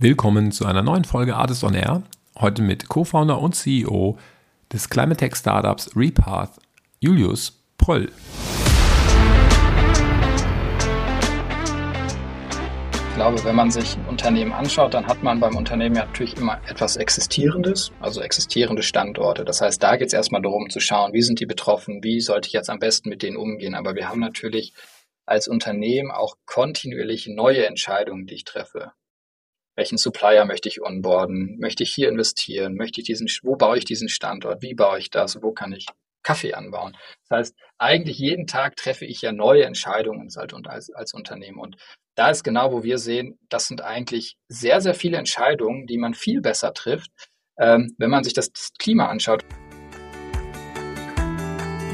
Willkommen zu einer neuen Folge Artist on Air. Heute mit Co-Founder und CEO des Climate Tech Startups Repath, Julius Pröll. Ich glaube, wenn man sich ein Unternehmen anschaut, dann hat man beim Unternehmen ja natürlich immer etwas Existierendes, also existierende Standorte. Das heißt, da geht es erstmal darum zu schauen, wie sind die betroffen, wie sollte ich jetzt am besten mit denen umgehen. Aber wir haben natürlich als Unternehmen auch kontinuierlich neue Entscheidungen, die ich treffe welchen Supplier möchte ich onboarden, möchte ich hier investieren, möchte ich diesen, wo baue ich diesen Standort, wie baue ich das, wo kann ich Kaffee anbauen. Das heißt, eigentlich jeden Tag treffe ich ja neue Entscheidungen als, als Unternehmen. Und da ist genau, wo wir sehen, das sind eigentlich sehr, sehr viele Entscheidungen, die man viel besser trifft, ähm, wenn man sich das Klima anschaut.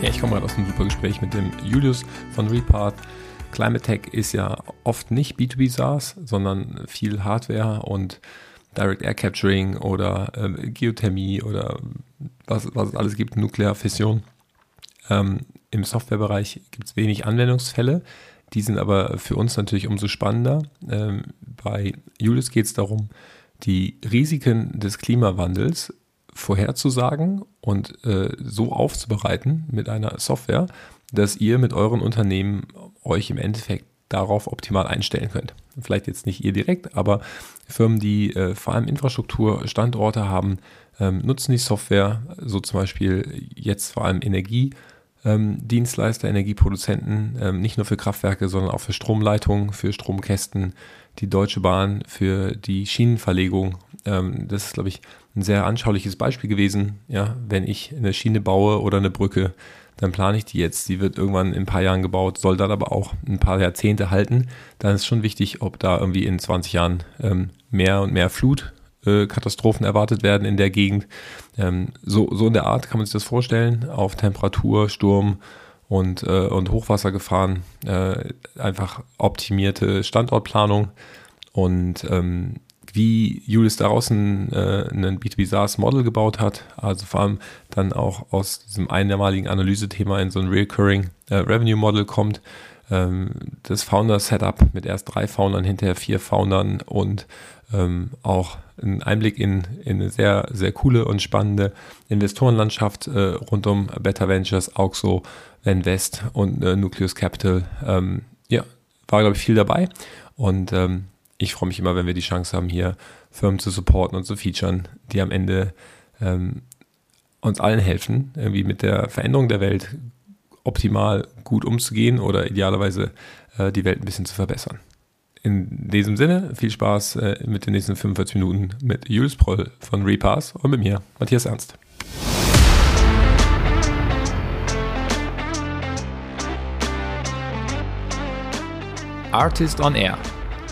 Ja, ich komme gerade aus einem super Gespräch mit dem Julius von Repath. Climate Tech ist ja oft nicht B2B SaaS, sondern viel Hardware und Direct Air Capturing oder äh, Geothermie oder was, was es alles gibt, Nuklearfission. Ähm, Im Softwarebereich gibt es wenig Anwendungsfälle. Die sind aber für uns natürlich umso spannender. Ähm, bei Julius geht es darum, die Risiken des Klimawandels vorherzusagen und äh, so aufzubereiten mit einer Software, dass ihr mit euren Unternehmen euch im Endeffekt darauf optimal einstellen könnt. Vielleicht jetzt nicht ihr direkt, aber Firmen, die äh, vor allem Infrastruktur, Standorte haben, ähm, nutzen die Software, so zum Beispiel jetzt vor allem Energiedienstleister, ähm, Energieproduzenten, ähm, nicht nur für Kraftwerke, sondern auch für Stromleitungen, für Stromkästen, die Deutsche Bahn, für die Schienenverlegung. Ähm, das ist, glaube ich, ein sehr anschauliches Beispiel gewesen. Ja, wenn ich eine Schiene baue oder eine Brücke, dann plane ich die jetzt. Die wird irgendwann in ein paar Jahren gebaut, soll dann aber auch ein paar Jahrzehnte halten. Dann ist schon wichtig, ob da irgendwie in 20 Jahren ähm, mehr und mehr Flutkatastrophen äh, erwartet werden in der Gegend. Ähm, so, so in der Art kann man sich das vorstellen, auf Temperatur, Sturm und, äh, und Hochwassergefahren, äh, einfach optimierte Standortplanung und ähm, wie Julius daraus ein, äh, ein B2B SaaS Model gebaut hat, also vor allem dann auch aus diesem einmaligen Analysethema in so ein Recurring äh, Revenue Model kommt. Ähm, das Founder Setup mit erst drei Foundern, hinterher vier Foundern und ähm, auch ein Einblick in, in eine sehr, sehr coole und spannende Investorenlandschaft äh, rund um Better Ventures, Auxo, Invest und äh, Nucleus Capital. Ähm, ja, war, glaube ich, viel dabei. Und ähm, ich freue mich immer, wenn wir die Chance haben, hier Firmen zu supporten und zu featuren, die am Ende ähm, uns allen helfen, irgendwie mit der Veränderung der Welt optimal gut umzugehen oder idealerweise äh, die Welt ein bisschen zu verbessern. In diesem Sinne, viel Spaß äh, mit den nächsten 45 Minuten mit Jules Proll von Repass und mit mir, Matthias Ernst. Artist on Air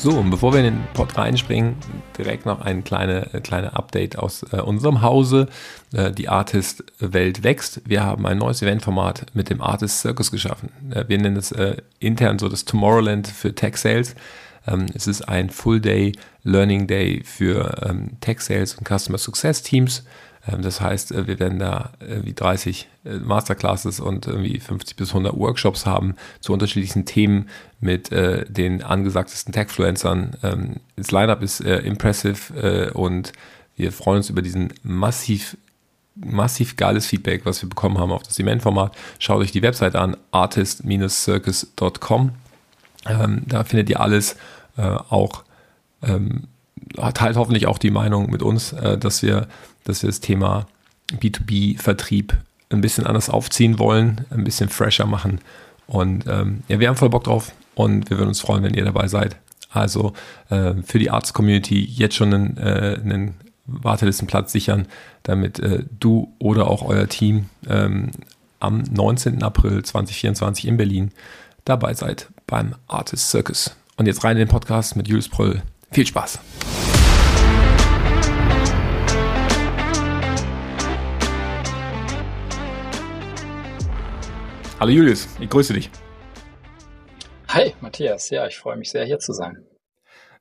So, und bevor wir in den Pod reinspringen, direkt noch ein kleine, äh, kleine Update aus äh, unserem Hause. Äh, die Artist-Welt wächst. Wir haben ein neues Eventformat mit dem Artist Circus geschaffen. Äh, wir nennen es äh, intern so das Tomorrowland für Tech Sales. Ähm, es ist ein Full-Day Learning Day für ähm, Tech Sales und Customer Success Teams. Ähm, das heißt, äh, wir werden da wie 30 äh, Masterclasses und irgendwie 50 bis 100 Workshops haben zu unterschiedlichsten Themen mit äh, den angesagtesten Techfluencern. Ähm, das Lineup ist impressive und wir freuen uns über diesen massiv massiv geiles Feedback, was wir bekommen haben auf das Eventformat. Schaut euch die Website an, artist-circus.com. Ähm, da findet ihr alles, äh, auch ähm, teilt hoffentlich auch die Meinung mit uns, äh, dass wir dass wir das Thema B2B-Vertrieb ein bisschen anders aufziehen wollen, ein bisschen fresher machen. Und ähm, ja, wir haben voll Bock drauf und wir würden uns freuen, wenn ihr dabei seid. Also äh, für die Arts-Community jetzt schon einen, äh, einen Wartelistenplatz sichern, damit äh, du oder auch euer Team ähm, am 19. April 2024 in Berlin dabei seid beim Artist Circus. Und jetzt rein in den Podcast mit Julius Pröll. Viel Spaß! Hallo Julius, ich grüße dich. Hi, Matthias. Ja, ich freue mich sehr, hier zu sein.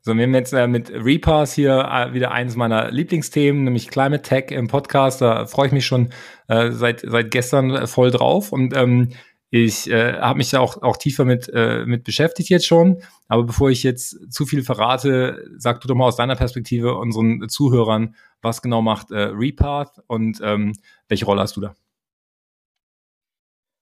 So, wir haben jetzt äh, mit Repass hier äh, wieder eines meiner Lieblingsthemen, nämlich Climate Tech im Podcast. Da freue ich mich schon äh, seit, seit gestern voll drauf. Und ähm, ich äh, habe mich da auch, auch tiefer mit, äh, mit beschäftigt jetzt schon. Aber bevor ich jetzt zu viel verrate, sag du doch mal aus deiner Perspektive unseren Zuhörern, was genau macht äh, Repath und ähm, welche Rolle hast du da?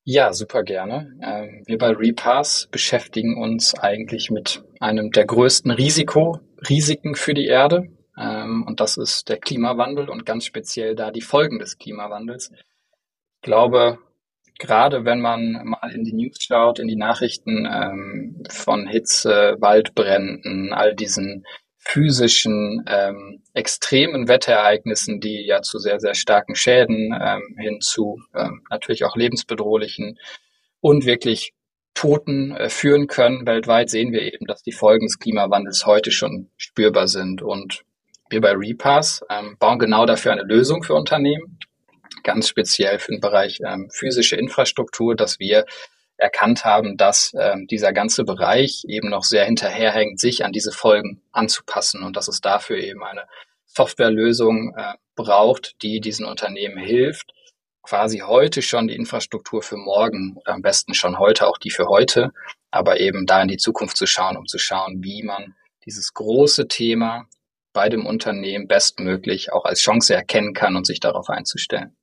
Ja, super gerne. Ähm, wir bei Repass beschäftigen uns eigentlich mit einem der größten Risiko, Risiken für die Erde. Ähm, und das ist der Klimawandel und ganz speziell da die Folgen des Klimawandels. Ich glaube, gerade wenn man mal in die News schaut, in die Nachrichten ähm, von Hitze, Waldbränden, all diesen physischen ähm, extremen Wetterereignissen, die ja zu sehr, sehr starken Schäden ähm, hin zu ähm, natürlich auch lebensbedrohlichen und wirklich Toten äh, führen können. Weltweit sehen wir eben, dass die Folgen des Klimawandels heute schon spürbar sind. Und wir bei Repass ähm, bauen genau dafür eine Lösung für Unternehmen, ganz speziell für den Bereich ähm, physische Infrastruktur, dass wir erkannt haben, dass äh, dieser ganze Bereich eben noch sehr hinterherhängt, sich an diese Folgen anzupassen und dass es dafür eben eine Softwarelösung äh, braucht, die diesen Unternehmen hilft, quasi heute schon die Infrastruktur für morgen am besten schon heute auch die für heute, aber eben da in die Zukunft zu schauen, um zu schauen, wie man dieses große Thema bei dem Unternehmen bestmöglich auch als Chance erkennen kann und sich darauf einzustellen.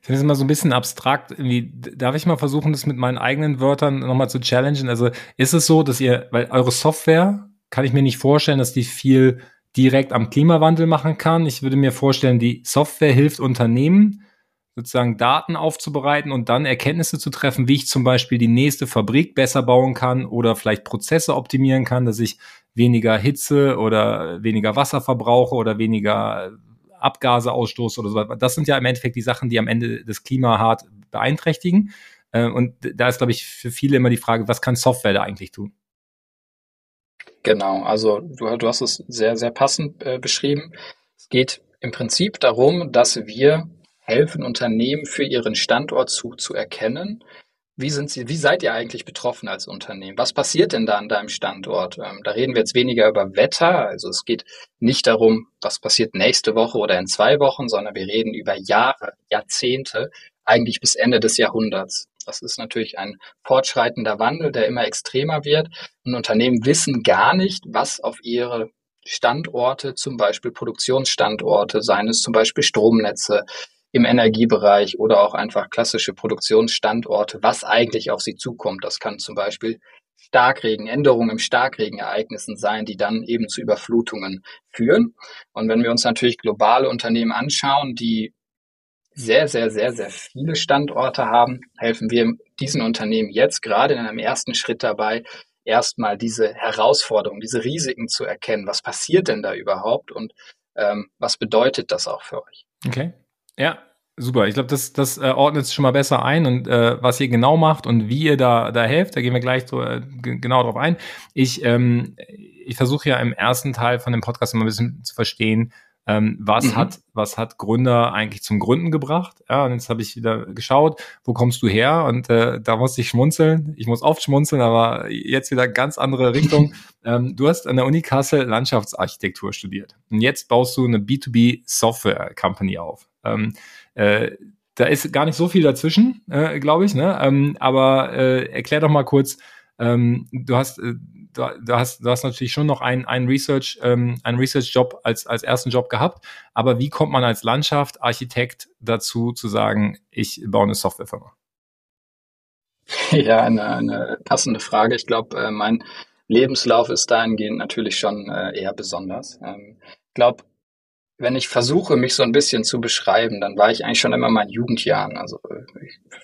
Ich finde es immer so ein bisschen abstrakt. Irgendwie, darf ich mal versuchen, das mit meinen eigenen Wörtern nochmal zu challengen? Also ist es so, dass ihr, weil eure Software kann ich mir nicht vorstellen, dass die viel direkt am Klimawandel machen kann. Ich würde mir vorstellen, die Software hilft Unternehmen, sozusagen Daten aufzubereiten und dann Erkenntnisse zu treffen, wie ich zum Beispiel die nächste Fabrik besser bauen kann oder vielleicht Prozesse optimieren kann, dass ich weniger Hitze oder weniger Wasser verbrauche oder weniger Abgase ausstoße oder so. Das sind ja im Endeffekt die Sachen, die am Ende das Klima hart beeinträchtigen. Äh, und da ist, glaube ich, für viele immer die Frage, was kann Software da eigentlich tun? Genau, also du, du hast es sehr, sehr passend äh, beschrieben. Es geht im Prinzip darum, dass wir helfen, Unternehmen für ihren Standort zu, zu erkennen, wie sind Sie, wie seid ihr eigentlich betroffen als Unternehmen? Was passiert denn da an deinem Standort? Ähm, da reden wir jetzt weniger über Wetter. Also es geht nicht darum, was passiert nächste Woche oder in zwei Wochen, sondern wir reden über Jahre, Jahrzehnte, eigentlich bis Ende des Jahrhunderts. Das ist natürlich ein fortschreitender Wandel, der immer extremer wird. Und Unternehmen wissen gar nicht, was auf ihre Standorte, zum Beispiel Produktionsstandorte, seien es zum Beispiel Stromnetze, im Energiebereich oder auch einfach klassische Produktionsstandorte, was eigentlich auf sie zukommt. Das kann zum Beispiel Starkregen, Änderungen im Starkregenereignissen sein, die dann eben zu Überflutungen führen. Und wenn wir uns natürlich globale Unternehmen anschauen, die sehr, sehr, sehr, sehr viele Standorte haben, helfen wir diesen Unternehmen jetzt gerade in einem ersten Schritt dabei, erstmal diese Herausforderungen, diese Risiken zu erkennen. Was passiert denn da überhaupt und ähm, was bedeutet das auch für euch? Okay. Ja, super. Ich glaube, das, das äh, ordnet es schon mal besser ein und äh, was ihr genau macht und wie ihr da, da helft, da gehen wir gleich so, äh, genau drauf ein. Ich, ähm, ich versuche ja im ersten Teil von dem Podcast immer ein bisschen zu verstehen, ähm, was mhm. hat was hat Gründer eigentlich zum Gründen gebracht? Ja, und jetzt habe ich wieder geschaut, wo kommst du her? Und äh, da musste ich schmunzeln. Ich muss oft schmunzeln, aber jetzt wieder ganz andere Richtung. ähm, du hast an der Uni Kassel Landschaftsarchitektur studiert und jetzt baust du eine B2B Software Company auf. Ähm, äh, da ist gar nicht so viel dazwischen, äh, glaube ich. Ne? Ähm, aber äh, erklär doch mal kurz. Ähm, du hast, äh, du, du, hast, du hast natürlich schon noch einen, einen Research, ähm, einen Research-Job als als ersten Job gehabt. Aber wie kommt man als Landschaft Architekt dazu zu sagen, ich baue eine Softwarefirma? Ja, eine, eine passende Frage. Ich glaube, äh, mein Lebenslauf ist dahingehend natürlich schon äh, eher besonders. Ähm, ich glaube, wenn ich versuche, mich so ein bisschen zu beschreiben, dann war ich eigentlich schon immer in meinen Jugendjahren. Also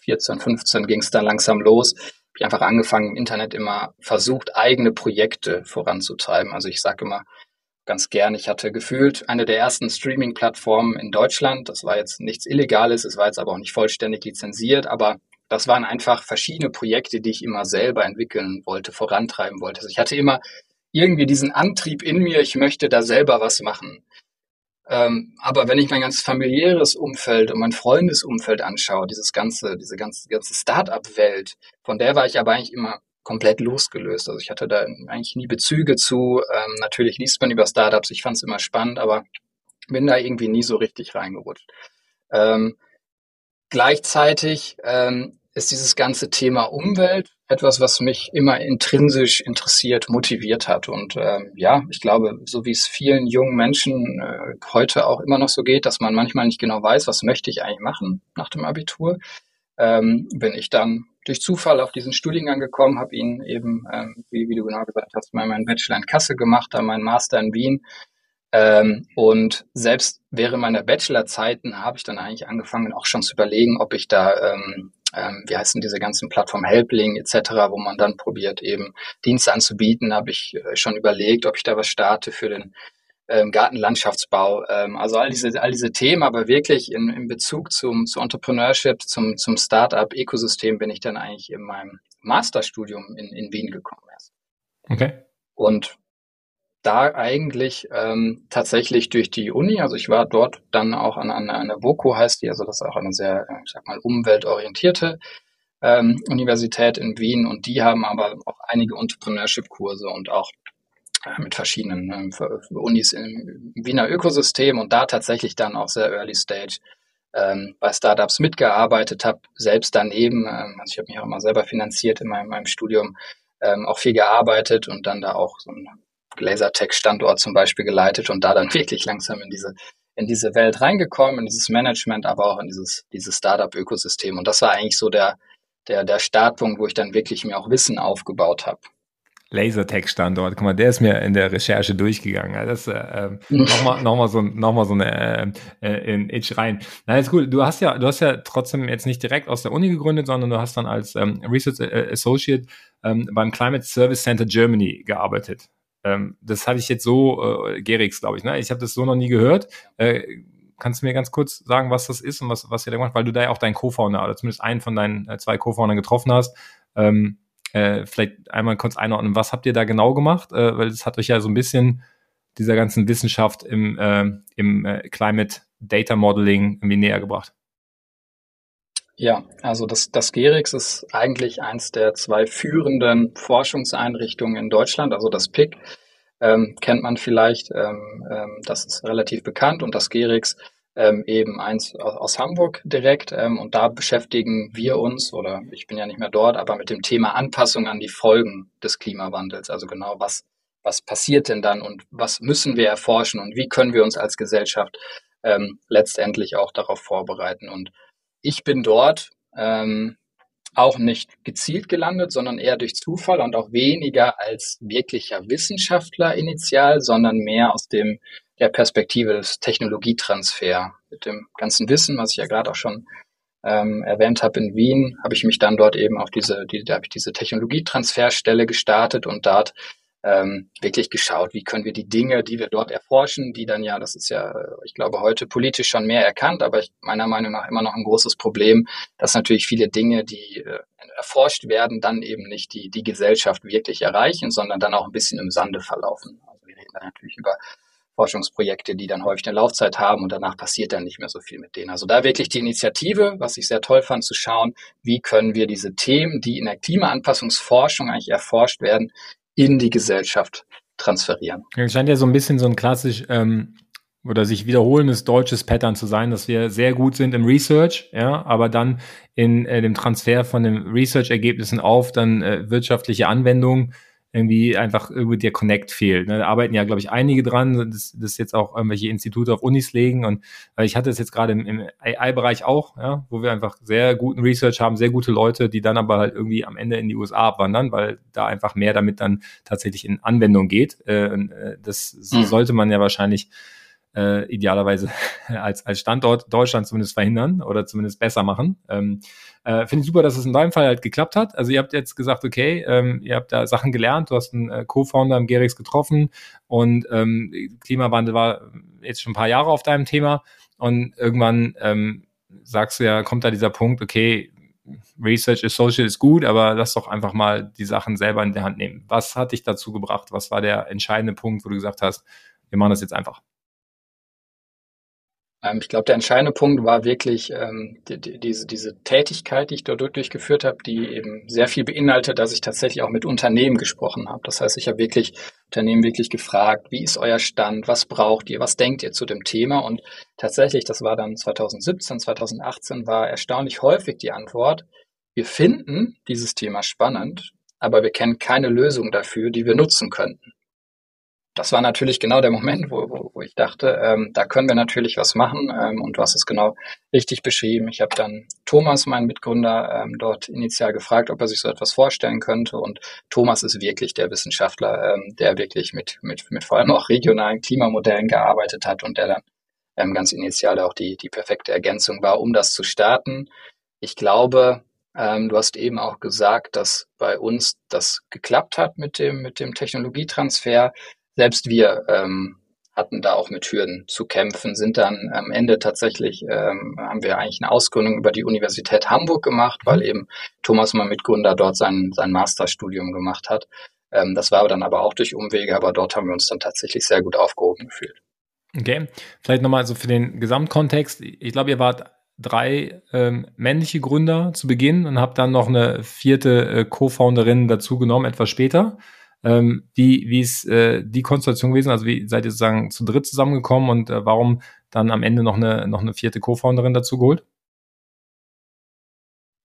14, 15 ging es dann langsam los. Ich einfach angefangen, im Internet immer versucht, eigene Projekte voranzutreiben. Also ich sage immer ganz gern, ich hatte gefühlt eine der ersten Streaming-Plattformen in Deutschland. Das war jetzt nichts Illegales, es war jetzt aber auch nicht vollständig lizenziert, aber das waren einfach verschiedene Projekte, die ich immer selber entwickeln wollte, vorantreiben wollte. Also ich hatte immer irgendwie diesen Antrieb in mir, ich möchte da selber was machen. Ähm, aber wenn ich mein ganzes familiäres Umfeld und mein Freundesumfeld anschaue, dieses ganze, diese ganze, ganze Start-up-Welt, von der war ich aber eigentlich immer komplett losgelöst. Also ich hatte da eigentlich nie Bezüge zu. Ähm, natürlich liest man über Startups, ich fand es immer spannend, aber bin da irgendwie nie so richtig reingerutscht. Ähm, gleichzeitig ähm, ist dieses ganze Thema Umwelt etwas, was mich immer intrinsisch interessiert, motiviert hat. Und ähm, ja, ich glaube, so wie es vielen jungen Menschen äh, heute auch immer noch so geht, dass man manchmal nicht genau weiß, was möchte ich eigentlich machen nach dem Abitur, ähm, bin ich dann durch Zufall auf diesen Studiengang gekommen, habe ihn eben, ähm, wie, wie du genau gesagt hast, mal meinen Bachelor in Kassel gemacht, dann meinen Master in Wien. Ähm, und selbst während meiner Bachelorzeiten habe ich dann eigentlich angefangen, auch schon zu überlegen, ob ich da ähm, ähm, wie heißen diese ganzen Plattformen Helpling etc., wo man dann probiert, eben Dienste anzubieten, habe ich äh, schon überlegt, ob ich da was starte für den ähm, Gartenlandschaftsbau. Ähm, also all diese, all diese Themen, aber wirklich in, in Bezug zum, zu Entrepreneurship, zum, zum Startup-Ökosystem bin ich dann eigentlich in meinem Masterstudium in, in Wien gekommen erst. Okay. Und da eigentlich ähm, tatsächlich durch die Uni, also ich war dort dann auch an, an, der BOKU heißt die, also das ist auch eine sehr, ich sag mal, umweltorientierte ähm, Universität in Wien. Und die haben aber auch einige Entrepreneurship-Kurse und auch äh, mit verschiedenen ähm, Unis im, im Wiener Ökosystem und da tatsächlich dann auch sehr early stage ähm, bei Startups mitgearbeitet habe, selbst daneben, ähm, also ich habe mich auch immer selber finanziert in meinem, meinem Studium, ähm, auch viel gearbeitet und dann da auch so ein Lasertech-Standort zum Beispiel geleitet und da dann wirklich langsam in diese in diese Welt reingekommen, in dieses Management, aber auch in dieses, dieses Startup-Ökosystem. Und das war eigentlich so der, der, der Startpunkt, wo ich dann wirklich mir auch Wissen aufgebaut habe. Lasertech-Standort, guck mal, der ist mir in der Recherche durchgegangen. Das äh, ähm, nochmal noch mal so, noch mal so eine äh, äh, in Itch rein. Na, ist cool. Du hast ja, du hast ja trotzdem jetzt nicht direkt aus der Uni gegründet, sondern du hast dann als ähm, Research Associate ähm, beim Climate Service Center Germany gearbeitet. Ähm, das hatte ich jetzt so, äh, Gerix, glaube ich, ne? Ich habe das so noch nie gehört. Äh, kannst du mir ganz kurz sagen, was das ist und was, was ihr da gemacht weil du da ja auch deinen Co-Founder oder zumindest einen von deinen äh, zwei Co-Foundern getroffen hast. Ähm, äh, vielleicht einmal kurz einordnen, was habt ihr da genau gemacht? Äh, weil das hat euch ja so ein bisschen dieser ganzen Wissenschaft im, äh, im äh, Climate Data Modeling irgendwie näher gebracht. Ja, also das, das GERIX ist eigentlich eins der zwei führenden Forschungseinrichtungen in Deutschland, also das PIC. Ähm, kennt man vielleicht, ähm, ähm, das ist relativ bekannt und das GERIX ähm, eben eins aus, aus Hamburg direkt ähm, und da beschäftigen wir uns, oder ich bin ja nicht mehr dort, aber mit dem Thema Anpassung an die Folgen des Klimawandels, also genau was, was passiert denn dann und was müssen wir erforschen und wie können wir uns als Gesellschaft ähm, letztendlich auch darauf vorbereiten und ich bin dort ähm, auch nicht gezielt gelandet, sondern eher durch Zufall und auch weniger als wirklicher Wissenschaftler initial, sondern mehr aus dem der Perspektive des Technologietransfer. Mit dem ganzen Wissen, was ich ja gerade auch schon ähm, erwähnt habe in Wien, habe ich mich dann dort eben auf diese, die, da habe ich diese Technologietransferstelle gestartet und dort ähm, wirklich geschaut, wie können wir die Dinge, die wir dort erforschen, die dann ja, das ist ja, ich glaube, heute politisch schon mehr erkannt, aber ich, meiner Meinung nach immer noch ein großes Problem, dass natürlich viele Dinge, die äh, erforscht werden, dann eben nicht die, die Gesellschaft wirklich erreichen, sondern dann auch ein bisschen im Sande verlaufen. Also wir reden da natürlich über Forschungsprojekte, die dann häufig eine Laufzeit haben und danach passiert dann nicht mehr so viel mit denen. Also da wirklich die Initiative, was ich sehr toll fand, zu schauen, wie können wir diese Themen, die in der Klimaanpassungsforschung eigentlich erforscht werden, in die Gesellschaft transferieren. Es scheint ja so ein bisschen so ein klassisch ähm, oder sich wiederholendes deutsches Pattern zu sein, dass wir sehr gut sind im Research, ja, aber dann in äh, dem Transfer von den Research-Ergebnissen auf dann äh, wirtschaftliche Anwendungen irgendwie einfach irgendwie der Connect fehlt. Ne? Da arbeiten ja, glaube ich, einige dran, dass das jetzt auch irgendwelche Institute auf Unis legen. Und äh, ich hatte es jetzt gerade im, im AI-Bereich auch, ja, wo wir einfach sehr guten Research haben, sehr gute Leute, die dann aber halt irgendwie am Ende in die USA abwandern, weil da einfach mehr damit dann tatsächlich in Anwendung geht. Äh, äh das mhm. sollte man ja wahrscheinlich äh, idealerweise als, als Standort Deutschland zumindest verhindern oder zumindest besser machen. Ähm, äh, Finde ich super, dass es in deinem Fall halt geklappt hat. Also ihr habt jetzt gesagt, okay, ähm, ihr habt da Sachen gelernt, du hast einen äh, Co-Founder im Gerix getroffen und ähm, Klimawandel war jetzt schon ein paar Jahre auf deinem Thema und irgendwann ähm, sagst du ja, kommt da dieser Punkt, okay, Research Associate ist gut, aber lass doch einfach mal die Sachen selber in der Hand nehmen. Was hat dich dazu gebracht? Was war der entscheidende Punkt, wo du gesagt hast, wir machen das jetzt einfach? Ähm, ich glaube, der entscheidende Punkt war wirklich ähm, die, die, diese, diese Tätigkeit, die ich dort durchgeführt habe, die eben sehr viel beinhaltet, dass ich tatsächlich auch mit Unternehmen gesprochen habe. Das heißt, ich habe wirklich Unternehmen wirklich gefragt, wie ist euer Stand, was braucht ihr, was denkt ihr zu dem Thema? Und tatsächlich, das war dann 2017, 2018, war erstaunlich häufig die Antwort, wir finden dieses Thema spannend, aber wir kennen keine Lösung dafür, die wir nutzen könnten das war natürlich genau der Moment, wo, wo, wo ich dachte, ähm, da können wir natürlich was machen. Ähm, und du hast es genau richtig beschrieben. Ich habe dann Thomas, meinen Mitgründer, ähm, dort initial gefragt, ob er sich so etwas vorstellen könnte. Und Thomas ist wirklich der Wissenschaftler, ähm, der wirklich mit, mit, mit vor allem auch regionalen Klimamodellen gearbeitet hat und der dann ähm, ganz initial auch die, die perfekte Ergänzung war, um das zu starten. Ich glaube, ähm, du hast eben auch gesagt, dass bei uns das geklappt hat mit dem, mit dem Technologietransfer selbst wir ähm, hatten da auch mit Hürden zu kämpfen, sind dann am Ende tatsächlich, ähm, haben wir eigentlich eine Ausgründung über die Universität Hamburg gemacht, weil eben Thomas mal Mitgründer dort sein, sein Masterstudium gemacht hat. Ähm, das war dann aber auch durch Umwege, aber dort haben wir uns dann tatsächlich sehr gut aufgehoben gefühlt. Okay, vielleicht nochmal so für den Gesamtkontext. Ich glaube, ihr wart drei ähm, männliche Gründer zu Beginn und habt dann noch eine vierte äh, Co-Founderin dazu genommen, etwas später. Ähm, wie, wie ist äh, die Konstellation gewesen? Also wie seid ihr sozusagen zu dritt zusammengekommen und äh, warum dann am Ende noch eine, noch eine vierte Co-Founderin dazu geholt?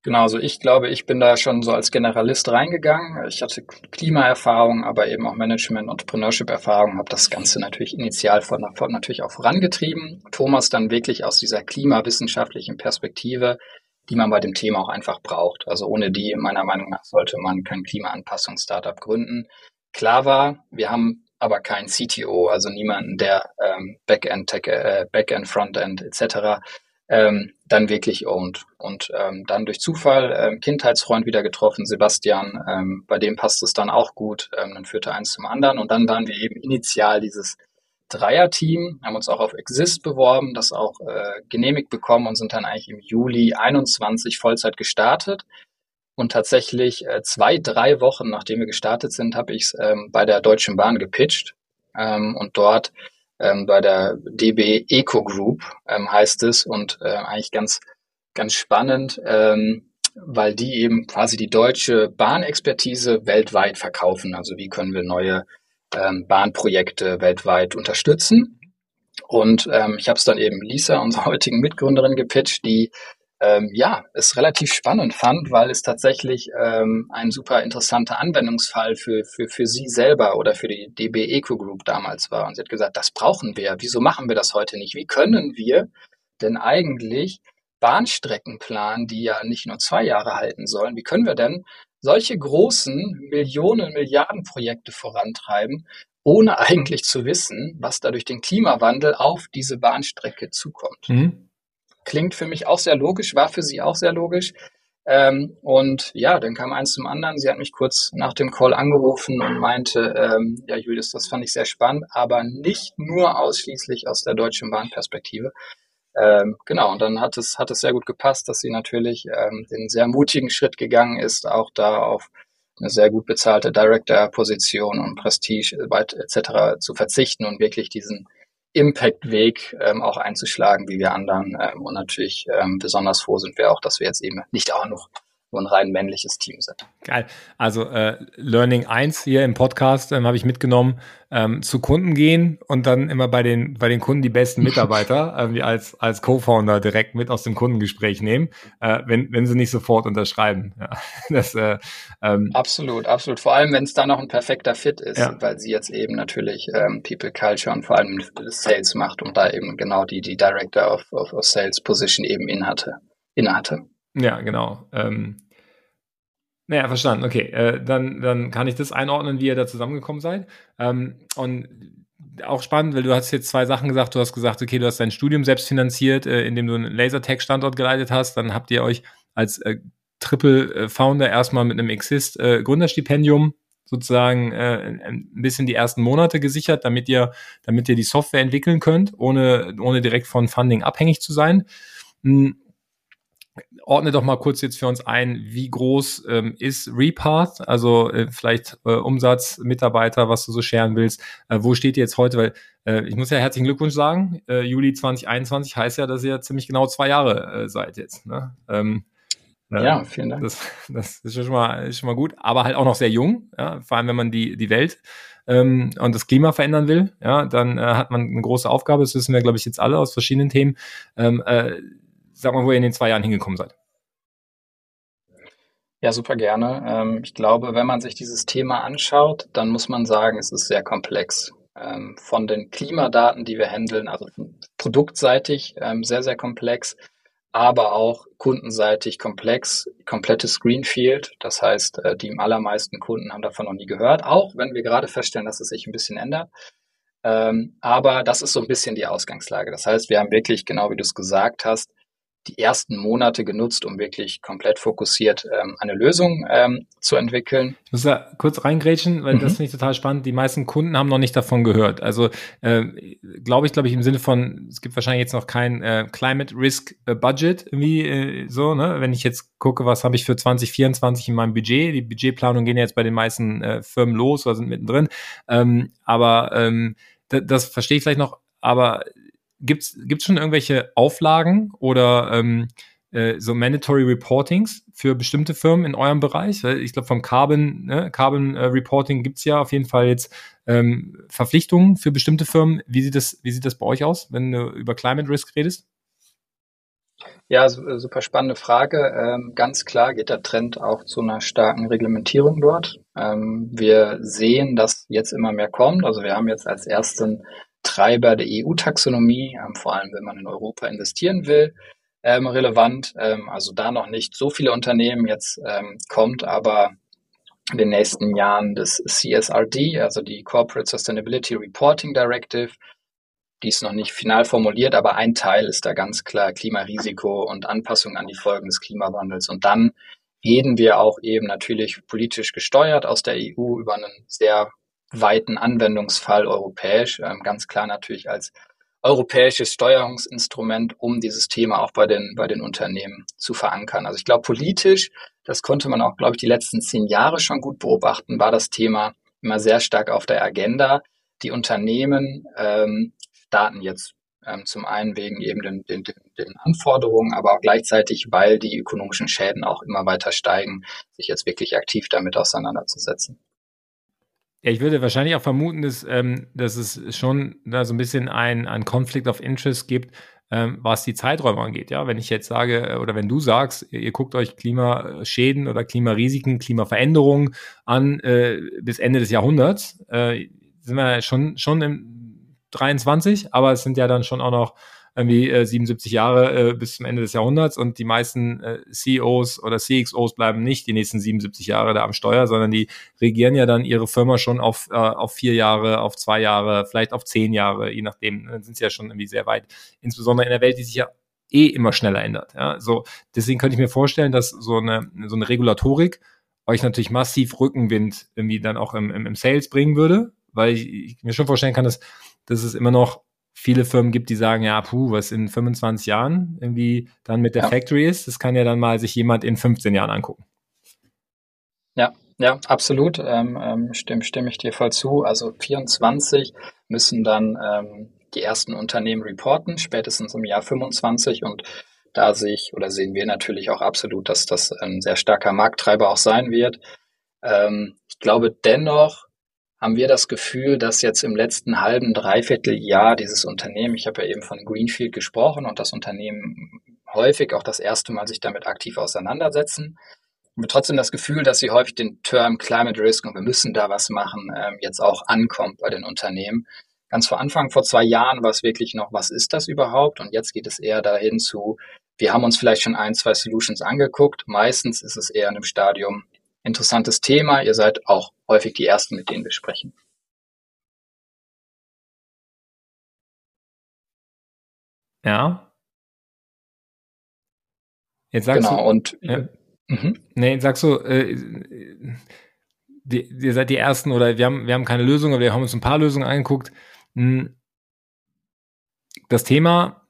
Genau, also ich glaube, ich bin da schon so als Generalist reingegangen. Ich hatte Klimaerfahrung, aber eben auch Management- und Entrepreneurship-Erfahrung, habe das Ganze natürlich initial von, von natürlich auch vorangetrieben. Thomas dann wirklich aus dieser klimawissenschaftlichen Perspektive die man bei dem Thema auch einfach braucht. Also ohne die, meiner Meinung nach, sollte man kein Klimaanpassungs-Startup gründen. Klar war, wir haben aber keinen CTO, also niemanden, der ähm, Backend, Tech, äh, Backend, Frontend etc. Ähm, dann wirklich owned. Und ähm, dann durch Zufall ähm, Kindheitsfreund wieder getroffen, Sebastian, ähm, bei dem passt es dann auch gut. Ähm, dann führte eins zum anderen und dann waren wir eben initial dieses Dreierteam, haben uns auch auf Exist beworben, das auch äh, genehmigt bekommen und sind dann eigentlich im Juli 21 Vollzeit gestartet. Und tatsächlich äh, zwei, drei Wochen nachdem wir gestartet sind, habe ich es ähm, bei der Deutschen Bahn gepitcht ähm, und dort ähm, bei der DB Eco Group ähm, heißt es und äh, eigentlich ganz, ganz spannend, ähm, weil die eben quasi die deutsche Bahnexpertise weltweit verkaufen. Also wie können wir neue ähm, Bahnprojekte weltweit unterstützen. Und ähm, ich habe es dann eben Lisa, unserer heutigen Mitgründerin, gepitcht, die ähm, ja es relativ spannend fand, weil es tatsächlich ähm, ein super interessanter Anwendungsfall für, für, für sie selber oder für die DB Eco Group damals war. Und sie hat gesagt, das brauchen wir. Wieso machen wir das heute nicht? Wie können wir denn eigentlich Bahnstrecken planen, die ja nicht nur zwei Jahre halten sollen? Wie können wir denn solche großen Millionen, Milliarden Projekte vorantreiben, ohne eigentlich zu wissen, was da durch den Klimawandel auf diese Bahnstrecke zukommt. Mhm. Klingt für mich auch sehr logisch, war für sie auch sehr logisch. Ähm, und ja, dann kam eins zum anderen. Sie hat mich kurz nach dem Call angerufen und meinte, ähm, ja, Julius, das fand ich sehr spannend, aber nicht nur ausschließlich aus der Deutschen Bahnperspektive, ähm, genau, und dann hat es, hat es sehr gut gepasst, dass sie natürlich ähm, den sehr mutigen Schritt gegangen ist, auch da auf eine sehr gut bezahlte Director-Position und Prestige etc. zu verzichten und wirklich diesen Impact-Weg ähm, auch einzuschlagen, wie wir anderen. Ähm, und natürlich ähm, besonders froh sind wir auch, dass wir jetzt eben nicht auch noch nur ein rein männliches Team sind. Geil. Also äh, Learning 1 hier im Podcast ähm, habe ich mitgenommen, ähm, zu Kunden gehen und dann immer bei den, bei den Kunden die besten Mitarbeiter äh, wie als, als Co-Founder direkt mit aus dem Kundengespräch nehmen, äh, wenn, wenn sie nicht sofort unterschreiben. Ja, das, äh, ähm, absolut, absolut. Vor allem, wenn es da noch ein perfekter Fit ist, ja. weil sie jetzt eben natürlich ähm, People Culture und vor allem Sales macht und da eben genau die, die Director of, of, of Sales Position eben inhatte, innehatte. Ja, genau. Ähm, naja, verstanden. Okay, äh, dann, dann kann ich das einordnen, wie ihr da zusammengekommen seid. Ähm, und auch spannend, weil du hast jetzt zwei Sachen gesagt. Du hast gesagt, okay, du hast dein Studium selbst finanziert, äh, indem du einen Lasertech-Standort geleitet hast. Dann habt ihr euch als äh, Triple-Founder erstmal mit einem Exist-Gründerstipendium äh, sozusagen äh, ein bisschen die ersten Monate gesichert, damit ihr, damit ihr die Software entwickeln könnt, ohne, ohne direkt von Funding abhängig zu sein. Hm ordne doch mal kurz jetzt für uns ein, wie groß ähm, ist Repath, also äh, vielleicht äh, Umsatz, Mitarbeiter, was du so scheren willst. Äh, wo steht ihr jetzt heute? Weil äh, ich muss ja herzlichen Glückwunsch sagen, äh, Juli 2021 heißt ja, dass ihr ziemlich genau zwei Jahre äh, seid jetzt. Ne? Ähm, äh, ja, vielen Dank. Das, das ist schon mal, ist schon mal gut, aber halt auch noch sehr jung, ja? vor allem wenn man die, die Welt ähm, und das Klima verändern will, ja, dann äh, hat man eine große Aufgabe, das wissen wir, glaube ich, jetzt alle aus verschiedenen Themen. Sag mal, wo ihr in den zwei Jahren hingekommen seid. Ja, super gerne. Ähm, ich glaube, wenn man sich dieses Thema anschaut, dann muss man sagen, es ist sehr komplex. Ähm, von den Klimadaten, die wir handeln, also produktseitig ähm, sehr, sehr komplex, aber auch kundenseitig komplex, komplettes Greenfield. Das heißt, äh, die allermeisten Kunden haben davon noch nie gehört, auch wenn wir gerade feststellen, dass es sich ein bisschen ändert. aber das ist so ein bisschen die Ausgangslage. Das heißt, wir haben wirklich, genau wie du es gesagt hast, die ersten Monate genutzt, um wirklich komplett fokussiert ähm, eine Lösung ähm, zu entwickeln. Ich muss da kurz reingrätschen, weil mhm. das finde ich total spannend. Die meisten Kunden haben noch nicht davon gehört. Also äh, glaube ich, glaube ich, im Sinne von, es gibt wahrscheinlich jetzt noch kein äh, Climate Risk äh, Budget, irgendwie äh, so, ne? Wenn ich jetzt gucke, was habe ich für 2024 in meinem Budget, die Budgetplanungen gehen jetzt bei den meisten äh, Firmen los oder sind mittendrin. Ähm, aber ähm, das verstehe ich vielleicht noch, aber Gibt es schon irgendwelche Auflagen oder ähm, äh, so Mandatory Reportings für bestimmte Firmen in eurem Bereich? Ich glaube, vom Carbon, ne, Carbon äh, Reporting gibt es ja auf jeden Fall jetzt ähm, Verpflichtungen für bestimmte Firmen. Wie sieht, das, wie sieht das bei euch aus, wenn du über Climate Risk redest? Ja, super spannende Frage. Ähm, ganz klar geht der Trend auch zu einer starken Reglementierung dort. Ähm, wir sehen, dass jetzt immer mehr kommt. Also wir haben jetzt als ersten Treiber der EU-Taxonomie, ähm, vor allem wenn man in Europa investieren will, ähm, relevant. Ähm, also da noch nicht so viele Unternehmen jetzt kommt, aber in den nächsten Jahren das CSRD, also die Corporate Sustainability Reporting Directive, die ist noch nicht final formuliert, aber ein Teil ist da ganz klar Klimarisiko und Anpassung an die Folgen des Klimawandels. Und dann reden wir auch eben natürlich politisch gesteuert aus der EU über einen sehr weiten Anwendungsfall europäisch, ähm, ganz klar natürlich als europäisches Steuerungsinstrument, um dieses Thema auch bei den, bei den Unternehmen zu verankern. Also ich glaube, politisch, das konnte man auch, glaube ich, die letzten zehn Jahre schon gut beobachten, war das Thema immer sehr stark auf der Agenda. Die Unternehmen ähm, starten jetzt ähm, zum einen wegen eben den, den, den Anforderungen, aber auch gleichzeitig, weil die ökonomischen Schäden auch immer weiter steigen, sich jetzt wirklich aktiv damit auseinanderzusetzen. Ja, ich würde wahrscheinlich auch vermuten, dass, ähm, dass es schon da so ein bisschen ein, ein Conflict of Interest gibt, ähm, was die Zeiträume angeht. Ja, wenn ich jetzt sage, äh, oder wenn du sagst, ihr, ihr guckt euch Klimaschäden oder Klimarisiken, Klimaveränderungen an äh, bis Ende des Jahrhunderts, äh, sind wir schon, schon im 23, aber es sind ja dann schon auch noch irgendwie äh, 77 Jahre äh, bis zum Ende des Jahrhunderts und die meisten äh, CEOs oder CXOs bleiben nicht die nächsten 77 Jahre da am Steuer, sondern die regieren ja dann ihre Firma schon auf, äh, auf vier Jahre, auf zwei Jahre, vielleicht auf zehn Jahre, je nachdem, dann sind sie ja schon irgendwie sehr weit. Insbesondere in der Welt, die sich ja eh immer schneller ändert. Ja? So, deswegen könnte ich mir vorstellen, dass so eine, so eine Regulatorik euch natürlich massiv Rückenwind irgendwie dann auch im, im, im Sales bringen würde, weil ich, ich mir schon vorstellen kann, dass, dass es immer noch viele Firmen gibt, die sagen, ja, puh, was in 25 Jahren irgendwie dann mit der ja. Factory ist, das kann ja dann mal sich jemand in 15 Jahren angucken. Ja, ja, absolut. Ähm, ähm, stimme, stimme ich dir voll zu. Also 24 müssen dann ähm, die ersten Unternehmen reporten, spätestens im Jahr 25 und da sehe ich oder sehen wir natürlich auch absolut, dass das ein sehr starker Markttreiber auch sein wird. Ähm, ich glaube dennoch, haben wir das Gefühl, dass jetzt im letzten halben, dreiviertel Jahr dieses Unternehmen, ich habe ja eben von Greenfield gesprochen und das Unternehmen häufig auch das erste Mal sich damit aktiv auseinandersetzen, haben wir trotzdem das Gefühl, dass sie häufig den Term Climate Risk und wir müssen da was machen, ähm, jetzt auch ankommt bei den Unternehmen. Ganz vor Anfang, vor zwei Jahren, war es wirklich noch, was ist das überhaupt? Und jetzt geht es eher dahin zu, wir haben uns vielleicht schon ein, zwei Solutions angeguckt. Meistens ist es eher in einem Stadium, interessantes Thema. Ihr seid auch häufig die Ersten, mit denen wir sprechen. Ja. Jetzt sagst genau, du. Und, ja, mhm. Nee, jetzt sagst du, äh, die, ihr seid die Ersten oder wir haben, wir haben keine Lösung, aber wir haben uns ein paar Lösungen angeguckt. Hm. Das Thema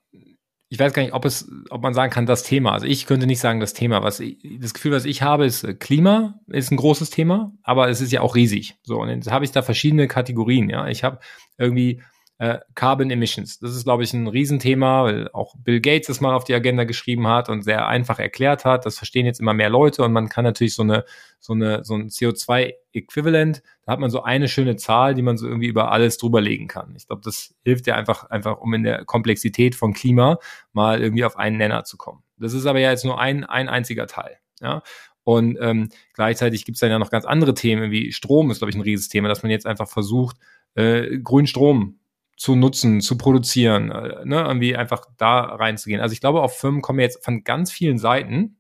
ich weiß gar nicht, ob es, ob man sagen kann, das Thema. Also ich könnte nicht sagen, das Thema. Was ich, das Gefühl, was ich habe, ist äh, Klima ist ein großes Thema, aber es ist ja auch riesig. So und jetzt habe ich da verschiedene Kategorien. Ja, ich habe irgendwie äh, Carbon Emissions. Das ist, glaube ich, ein Riesenthema, weil auch Bill Gates das mal auf die Agenda geschrieben hat und sehr einfach erklärt hat. Das verstehen jetzt immer mehr Leute und man kann natürlich so eine, so eine, so ein CO2-Äquivalent, da hat man so eine schöne Zahl, die man so irgendwie über alles drüberlegen kann. Ich glaube, das hilft ja einfach, einfach, um in der Komplexität von Klima mal irgendwie auf einen Nenner zu kommen. Das ist aber ja jetzt nur ein, ein einziger Teil. Ja, und ähm, gleichzeitig gibt es dann ja noch ganz andere Themen, wie Strom ist, glaube ich, ein Riesenthema, dass man jetzt einfach versucht, äh, grünen Strom zu nutzen, zu produzieren, äh, ne, irgendwie einfach da reinzugehen. Also ich glaube, auf Firmen kommen jetzt von ganz vielen Seiten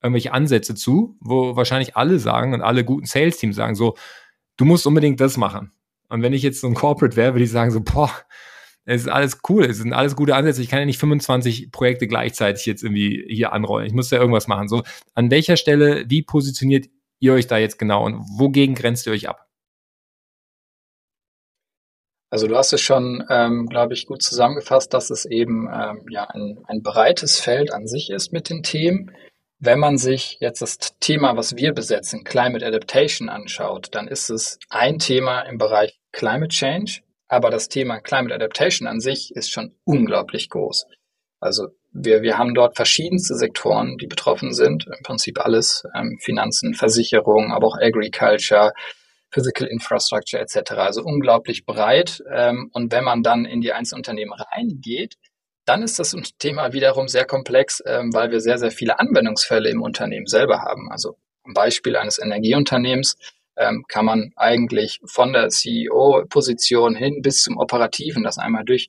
irgendwelche Ansätze zu, wo wahrscheinlich alle sagen und alle guten Sales-Teams sagen so, du musst unbedingt das machen. Und wenn ich jetzt so ein Corporate wäre, würde ich sagen so, boah, es ist alles cool, es sind alles gute Ansätze. Ich kann ja nicht 25 Projekte gleichzeitig jetzt irgendwie hier anrollen. Ich muss ja irgendwas machen. So, an welcher Stelle, wie positioniert ihr euch da jetzt genau und wogegen grenzt ihr euch ab? Also du hast es schon, ähm, glaube ich, gut zusammengefasst, dass es eben ähm, ja ein, ein breites Feld an sich ist mit den Themen. Wenn man sich jetzt das Thema, was wir besetzen, Climate Adaptation anschaut, dann ist es ein Thema im Bereich Climate Change, aber das Thema Climate Adaptation an sich ist schon unglaublich groß. Also wir, wir haben dort verschiedenste Sektoren, die betroffen sind, im Prinzip alles, ähm, Finanzen, Versicherung, aber auch Agriculture, Physical Infrastructure etc. Also unglaublich breit. Ähm, und wenn man dann in die einzelnen Unternehmen reingeht, dann ist das Thema wiederum sehr komplex, ähm, weil wir sehr, sehr viele Anwendungsfälle im Unternehmen selber haben. Also am Beispiel eines Energieunternehmens ähm, kann man eigentlich von der CEO-Position hin bis zum Operativen das einmal durch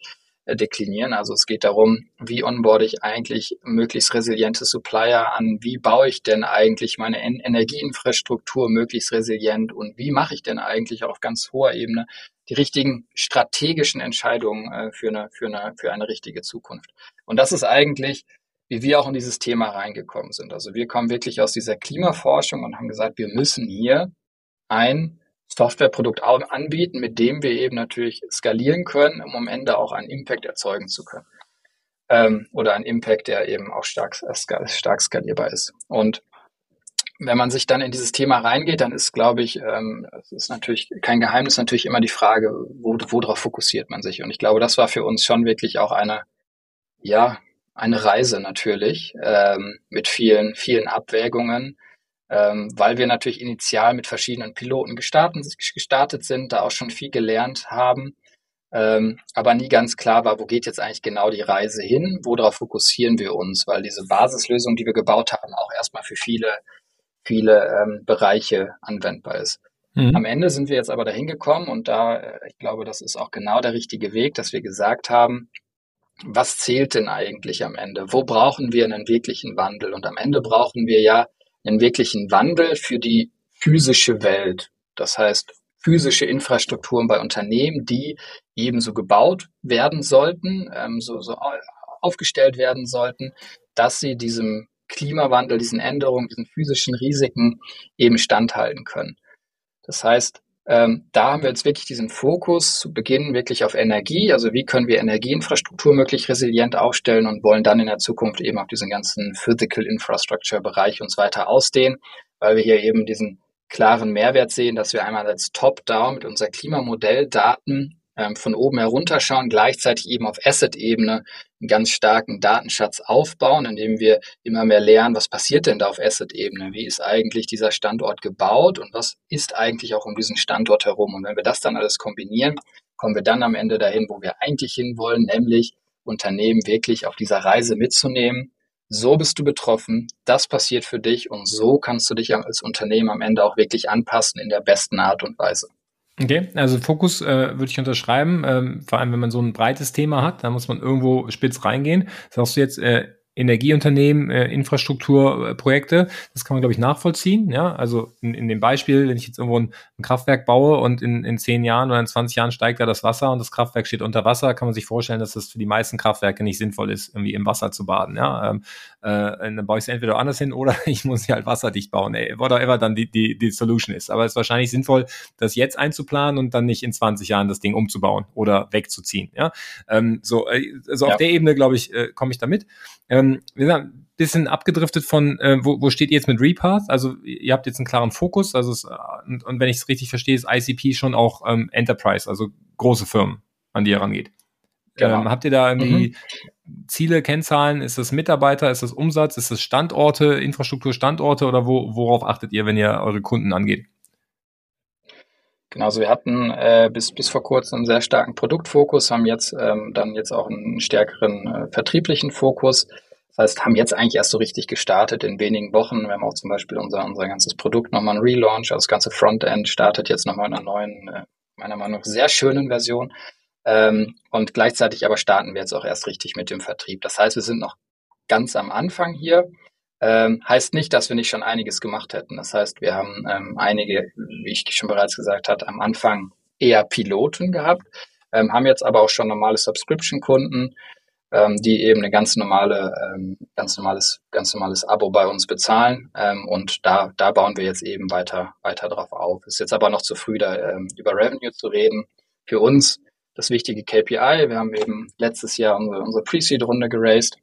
deklinieren. Also es geht darum, wie onboard ich eigentlich möglichst resiliente Supplier an, wie baue ich denn eigentlich meine Energieinfrastruktur möglichst resilient und wie mache ich denn eigentlich auf ganz hoher Ebene die richtigen strategischen Entscheidungen äh, für, eine, für, eine, für eine richtige Zukunft. Und das ist eigentlich, wie wir auch in dieses Thema reingekommen sind. Also wir kommen wirklich aus dieser Klimaforschung und haben gesagt, wir müssen hier ein Softwareprodukt anbieten, mit dem wir eben natürlich skalieren können, um am Ende auch einen Impact erzeugen zu können. Ähm, oder einen Impact, der eben auch stark, äh, stark skalierbar ist. Und wenn man sich dann in dieses Thema reingeht, dann ist, glaube ich, ähm, es ist natürlich kein Geheimnis, natürlich immer die Frage, wo, worauf fokussiert man sich? Und ich glaube, das war für uns schon wirklich auch eine, ja, eine Reise natürlich ähm, mit vielen, vielen Abwägungen ähm, weil wir natürlich initial mit verschiedenen Piloten gestartet, gestartet sind, da auch schon viel gelernt haben, ähm, aber nie ganz klar war, wo geht jetzt eigentlich genau die Reise hin, worauf fokussieren wir uns, weil diese Basislösung, die wir gebaut haben, auch erstmal für viele, viele ähm, Bereiche anwendbar ist. Mhm. Am Ende sind wir jetzt aber dahin gekommen und da, äh, ich glaube, das ist auch genau der richtige Weg, dass wir gesagt haben, was zählt denn eigentlich am Ende? Wo brauchen wir einen wirklichen Wandel? Und am Ende brauchen wir ja einen wirklichen Wandel für die physische Welt. Das heißt, physische Infrastrukturen bei Unternehmen, die ebenso gebaut werden sollten, ähm, so, so aufgestellt werden sollten, dass sie diesem Klimawandel, diesen Änderungen, diesen physischen Risiken eben standhalten können. Das heißt, ähm, da haben wir jetzt wirklich diesen Fokus zu Beginn wirklich auf Energie. Also wie können wir Energieinfrastruktur möglichst resilient aufstellen und wollen dann in der Zukunft eben auf diesen ganzen Physical Infrastructure Bereich uns weiter ausdehnen, weil wir hier eben diesen klaren Mehrwert sehen, dass wir einmal als Top-Down mit unser Klimamodell Daten von oben herunterschauen, gleichzeitig eben auf Asset-Ebene einen ganz starken Datenschatz aufbauen, indem wir immer mehr lernen, was passiert denn da auf Asset-Ebene? Wie ist eigentlich dieser Standort gebaut und was ist eigentlich auch um diesen Standort herum? Und wenn wir das dann alles kombinieren, kommen wir dann am Ende dahin, wo wir eigentlich hinwollen, nämlich Unternehmen wirklich auf dieser Reise mitzunehmen. So bist du betroffen, das passiert für dich und so kannst du dich als Unternehmen am Ende auch wirklich anpassen in der besten Art und Weise. Okay, also Fokus äh, würde ich unterschreiben, ähm, vor allem wenn man so ein breites Thema hat, da muss man irgendwo spitz reingehen. Sagst du jetzt, äh, Energieunternehmen, äh, Infrastrukturprojekte. Das kann man, glaube ich, nachvollziehen. Ja, also in, in dem Beispiel, wenn ich jetzt irgendwo ein, ein, Kraftwerk baue und in, in zehn Jahren oder in 20 Jahren steigt da das Wasser und das Kraftwerk steht unter Wasser, kann man sich vorstellen, dass das für die meisten Kraftwerke nicht sinnvoll ist, irgendwie im Wasser zu baden. Ja, ähm, äh, dann baue ich es entweder anders hin oder ich muss sie halt wasserdicht bauen, ey, whatever dann die, die, die Solution ist. Aber es ist wahrscheinlich sinnvoll, das jetzt einzuplanen und dann nicht in 20 Jahren das Ding umzubauen oder wegzuziehen. Ja, ähm, so, äh, also ja. auf der Ebene, glaube ich, äh, komme ich damit. Ähm, wir sagen, bisschen abgedriftet von, äh, wo, wo steht ihr jetzt mit Repath? Also ihr habt jetzt einen klaren Fokus, also es, und, und wenn ich es richtig verstehe, ist ICP schon auch ähm, Enterprise, also große Firmen, an die ihr rangeht. Genau. Ähm, habt ihr da irgendwie mhm. Ziele, Kennzahlen? Ist das Mitarbeiter, ist das Umsatz, ist das Standorte, Infrastruktur, Standorte oder wo, worauf achtet ihr, wenn ihr eure Kunden angeht? Genau, also wir hatten äh, bis, bis vor kurzem einen sehr starken Produktfokus, haben jetzt ähm, dann jetzt auch einen stärkeren äh, vertrieblichen Fokus. Das heißt, haben jetzt eigentlich erst so richtig gestartet in wenigen Wochen. Wir haben auch zum Beispiel unser, unser ganzes Produkt nochmal ein Relaunch, also das ganze Frontend startet jetzt nochmal in einer neuen, äh, meiner Meinung nach sehr schönen Version. Ähm, und gleichzeitig aber starten wir jetzt auch erst richtig mit dem Vertrieb. Das heißt, wir sind noch ganz am Anfang hier. Ähm, heißt nicht, dass wir nicht schon einiges gemacht hätten. Das heißt, wir haben ähm, einige, wie ich schon bereits gesagt habe, am Anfang eher Piloten gehabt, ähm, haben jetzt aber auch schon normale Subscription-Kunden, ähm, die eben eine ganz normale, ähm, ganz normales, ganz normales Abo bei uns bezahlen. Ähm, und da, da bauen wir jetzt eben weiter, weiter drauf auf. Ist jetzt aber noch zu früh, da ähm, über Revenue zu reden. Für uns das wichtige KPI. Wir haben eben letztes Jahr unsere, unsere Pre-Seed-Runde geraced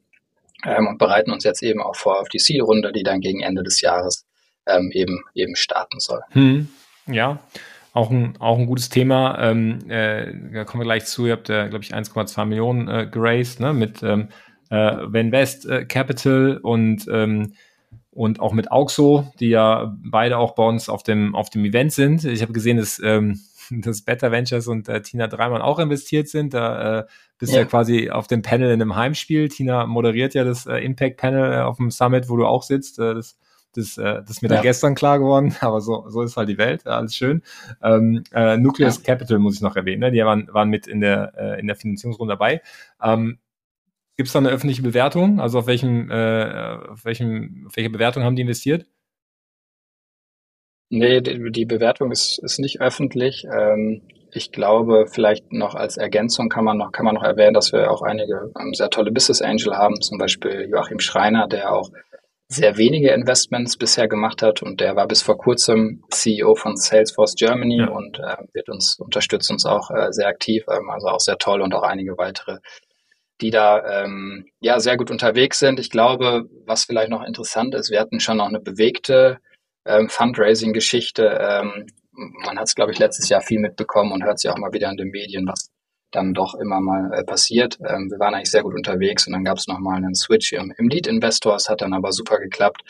ähm, und bereiten uns jetzt eben auch vor auf die Seed-Runde, die dann gegen Ende des Jahres ähm, eben, eben starten soll. Hm, ja, auch ein, auch ein gutes Thema. Ähm, äh, da kommen wir gleich zu. Ihr habt, äh, glaube ich, 1,2 Millionen äh, geraced ne, mit ähm, äh, Venvest äh, Capital und ähm, und auch mit Auxo, die ja beide auch bei uns auf dem auf dem Event sind. Ich habe gesehen, dass ähm, dass Better Ventures und äh, Tina Dreimann auch investiert sind. Da äh, bist du ja. ja quasi auf dem Panel in einem Heimspiel. Tina moderiert ja das äh, Impact Panel äh, auf dem Summit, wo du auch sitzt. Äh, das, das, äh, das ist mir ja. dann gestern klar geworden, aber so, so ist halt die Welt, alles schön. Ähm, äh, Nucleus ja. Capital muss ich noch erwähnen, ne? die waren, waren mit in der, äh, in der Finanzierungsrunde dabei. Ähm, Gibt es da eine öffentliche Bewertung? Also auf welchem, äh, auf welchem, auf welche Bewertung haben die investiert? Nee, die, Bewertung ist, ist nicht öffentlich. Ähm, ich glaube, vielleicht noch als Ergänzung kann man noch, kann man noch erwähnen, dass wir auch einige ähm, sehr tolle Business Angel haben, zum Beispiel Joachim Schreiner, der auch sehr wenige Investments bisher gemacht hat und der war bis vor kurzem CEO von Salesforce Germany ja. und äh, wird uns unterstützt uns auch äh, sehr aktiv, ähm, also auch sehr toll und auch einige weitere, die da ähm, ja sehr gut unterwegs sind. Ich glaube, was vielleicht noch interessant ist, wir hatten schon noch eine bewegte ähm, Fundraising-Geschichte. Ähm, man hat es, glaube ich, letztes Jahr viel mitbekommen und hört sich auch mal wieder in den Medien, was dann doch immer mal äh, passiert. Ähm, wir waren eigentlich sehr gut unterwegs und dann gab es nochmal einen Switch im, im Lead-Investor. Es hat dann aber super geklappt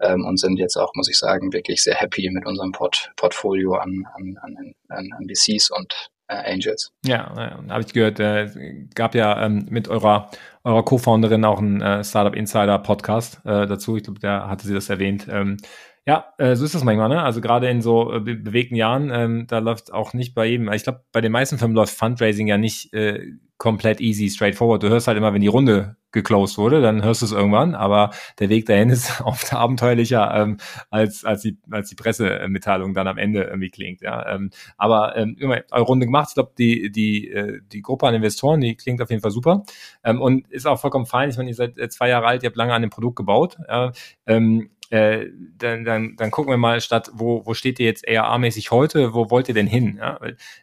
ähm, und sind jetzt auch, muss ich sagen, wirklich sehr happy mit unserem Port Portfolio an, an, an, an, an VCs und äh, Angels. Ja, ja habe ich gehört. Äh, gab ja ähm, mit eurer eurer Co-Founderin auch einen äh, Startup Insider Podcast äh, dazu. Ich glaube, da hatte sie das erwähnt. Ähm, ja, äh, so ist das manchmal, ne? Also gerade in so äh, be bewegten Jahren, ähm, da läuft auch nicht bei jedem. Ich glaube, bei den meisten Firmen läuft Fundraising ja nicht äh, komplett easy, straightforward. Du hörst halt immer, wenn die Runde geclosed wurde, dann hörst du es irgendwann, aber der Weg dahin ist oft abenteuerlicher, ähm, als, als, die, als die Pressemitteilung dann am Ende irgendwie klingt. Ja? Ähm, aber ähm, immer eure Runde gemacht. Ich glaube, die, die, äh, die Gruppe an Investoren, die klingt auf jeden Fall super ähm, und ist auch vollkommen fein. Ich meine, ihr seid äh, zwei Jahre alt, ihr habt lange an dem Produkt gebaut. Ja? Ähm, äh, dann, dann, dann gucken wir mal statt, wo, wo steht ihr jetzt ARA-mäßig heute, wo wollt ihr denn hin? Ja?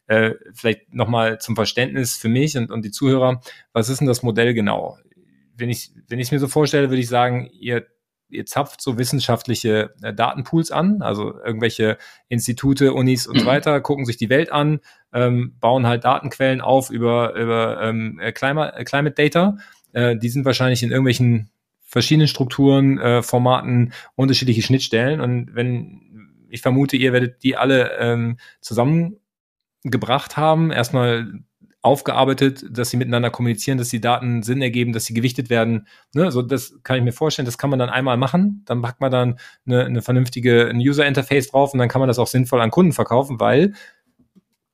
Äh, vielleicht nochmal zum Verständnis für mich und, und die Zuhörer, was ist denn das Modell genau? Wenn ich wenn ich es mir so vorstelle, würde ich sagen, ihr ihr zapft so wissenschaftliche äh, Datenpools an, also irgendwelche Institute, Unis und so weiter, gucken sich die Welt an, ähm, bauen halt Datenquellen auf über, über ähm, äh, Climate, äh, Climate Data. Äh, die sind wahrscheinlich in irgendwelchen verschiedenen Strukturen, äh, Formaten, unterschiedliche Schnittstellen. Und wenn ich vermute, ihr werdet die alle ähm, zusammengebracht haben, erstmal aufgearbeitet, dass sie miteinander kommunizieren, dass die Daten Sinn ergeben, dass sie gewichtet werden. Ne? So, das kann ich mir vorstellen, das kann man dann einmal machen. Dann packt man dann eine, eine vernünftige ein User Interface drauf und dann kann man das auch sinnvoll an Kunden verkaufen, weil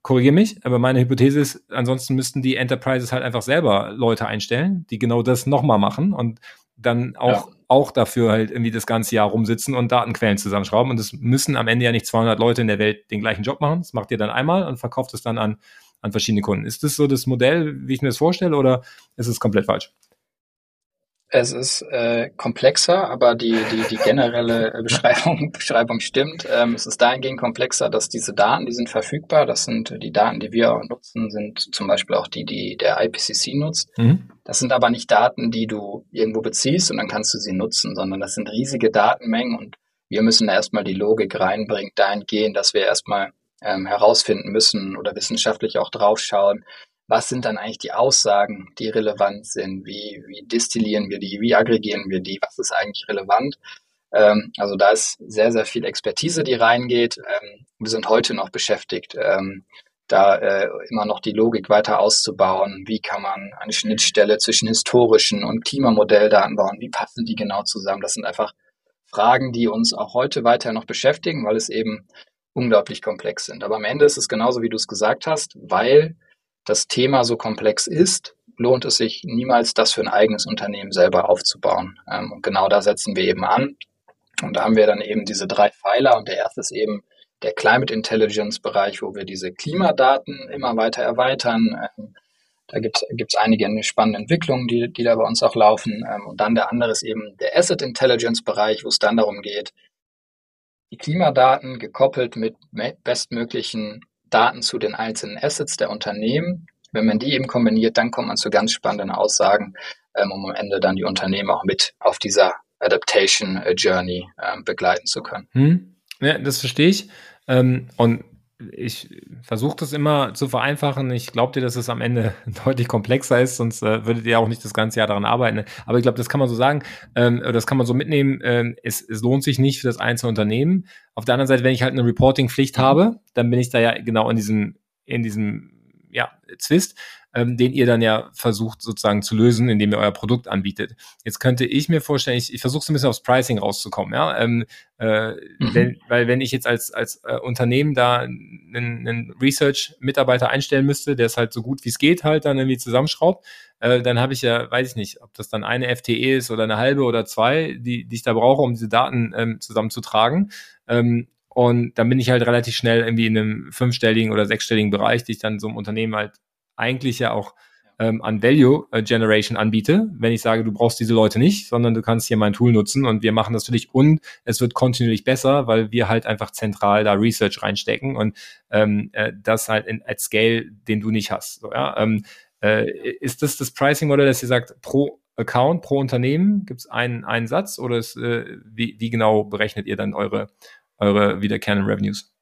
korrigiere mich, aber meine Hypothese ist, ansonsten müssten die Enterprises halt einfach selber Leute einstellen, die genau das nochmal machen und dann auch, ja. auch dafür halt irgendwie das ganze Jahr rumsitzen und Datenquellen zusammenschrauben. Und es müssen am Ende ja nicht 200 Leute in der Welt den gleichen Job machen. Das macht ihr dann einmal und verkauft es dann an, an verschiedene Kunden. Ist das so das Modell, wie ich mir das vorstelle, oder ist es komplett falsch? Es ist äh, komplexer, aber die, die, die generelle Beschreibung, Beschreibung stimmt. Ähm, es ist dahingehend komplexer, dass diese Daten, die sind verfügbar. Das sind die Daten, die wir nutzen, sind zum Beispiel auch die, die der IPCC nutzt. Mhm. Das sind aber nicht Daten, die du irgendwo beziehst und dann kannst du sie nutzen, sondern das sind riesige Datenmengen und wir müssen da erstmal die Logik reinbringen, dahingehend, dass wir erstmal ähm, herausfinden müssen oder wissenschaftlich auch draufschauen, was sind dann eigentlich die Aussagen, die relevant sind, wie, wie destillieren wir die, wie aggregieren wir die, was ist eigentlich relevant. Ähm, also da ist sehr, sehr viel Expertise, die reingeht. Ähm, wir sind heute noch beschäftigt, ähm, da äh, immer noch die Logik weiter auszubauen. Wie kann man eine Schnittstelle zwischen historischen und Klimamodelldaten bauen? Wie passen die genau zusammen? Das sind einfach Fragen, die uns auch heute weiter noch beschäftigen, weil es eben unglaublich komplex sind. Aber am Ende ist es genauso, wie du es gesagt hast, weil das Thema so komplex ist, lohnt es sich niemals, das für ein eigenes Unternehmen selber aufzubauen. Ähm, und genau da setzen wir eben an. Und da haben wir dann eben diese drei Pfeiler. Und der erste ist eben der Climate Intelligence Bereich, wo wir diese Klimadaten immer weiter erweitern. Ähm, da gibt es einige spannende Entwicklungen, die, die da bei uns auch laufen. Ähm, und dann der andere ist eben der Asset Intelligence Bereich, wo es dann darum geht, die Klimadaten gekoppelt mit bestmöglichen Daten zu den einzelnen Assets der Unternehmen. Wenn man die eben kombiniert, dann kommt man zu ganz spannenden Aussagen, ähm, um am Ende dann die Unternehmen auch mit auf dieser Adaptation äh, Journey äh, begleiten zu können. Hm. Ja, das verstehe ich. Ähm, und ich versuche das immer zu vereinfachen. Ich glaube dir, dass es am Ende deutlich komplexer ist, sonst äh, würdet ihr auch nicht das ganze Jahr daran arbeiten. Aber ich glaube, das kann man so sagen, ähm, oder das kann man so mitnehmen. Ähm, es, es lohnt sich nicht für das einzelne Unternehmen. Auf der anderen Seite, wenn ich halt eine Reporting-Pflicht habe, dann bin ich da ja genau in diesem, in diesem ja, Zwist ähm, den ihr dann ja versucht sozusagen zu lösen, indem ihr euer Produkt anbietet. Jetzt könnte ich mir vorstellen, ich, ich versuche so ein bisschen aufs Pricing rauszukommen, ja, ähm, äh, mhm. wenn, weil wenn ich jetzt als, als äh, Unternehmen da einen, einen Research-Mitarbeiter einstellen müsste, der es halt so gut wie es geht halt dann irgendwie zusammenschraubt, äh, dann habe ich ja, weiß ich nicht, ob das dann eine FTE ist oder eine halbe oder zwei, die, die ich da brauche, um diese Daten ähm, zusammenzutragen. Ähm, und dann bin ich halt relativ schnell irgendwie in einem fünfstelligen oder sechsstelligen Bereich, die ich dann so einem Unternehmen halt eigentlich ja auch ähm, an Value äh, Generation anbiete, wenn ich sage, du brauchst diese Leute nicht, sondern du kannst hier mein Tool nutzen und wir machen das für dich und es wird kontinuierlich besser, weil wir halt einfach zentral da Research reinstecken und ähm, äh, das halt in, at Scale, den du nicht hast. So, ja? ähm, äh, ist das das Pricing-Modell, dass ihr sagt, pro Account, pro Unternehmen gibt es einen, einen Satz oder ist, äh, wie, wie genau berechnet ihr dann eure, eure wiederkehrenden Revenues?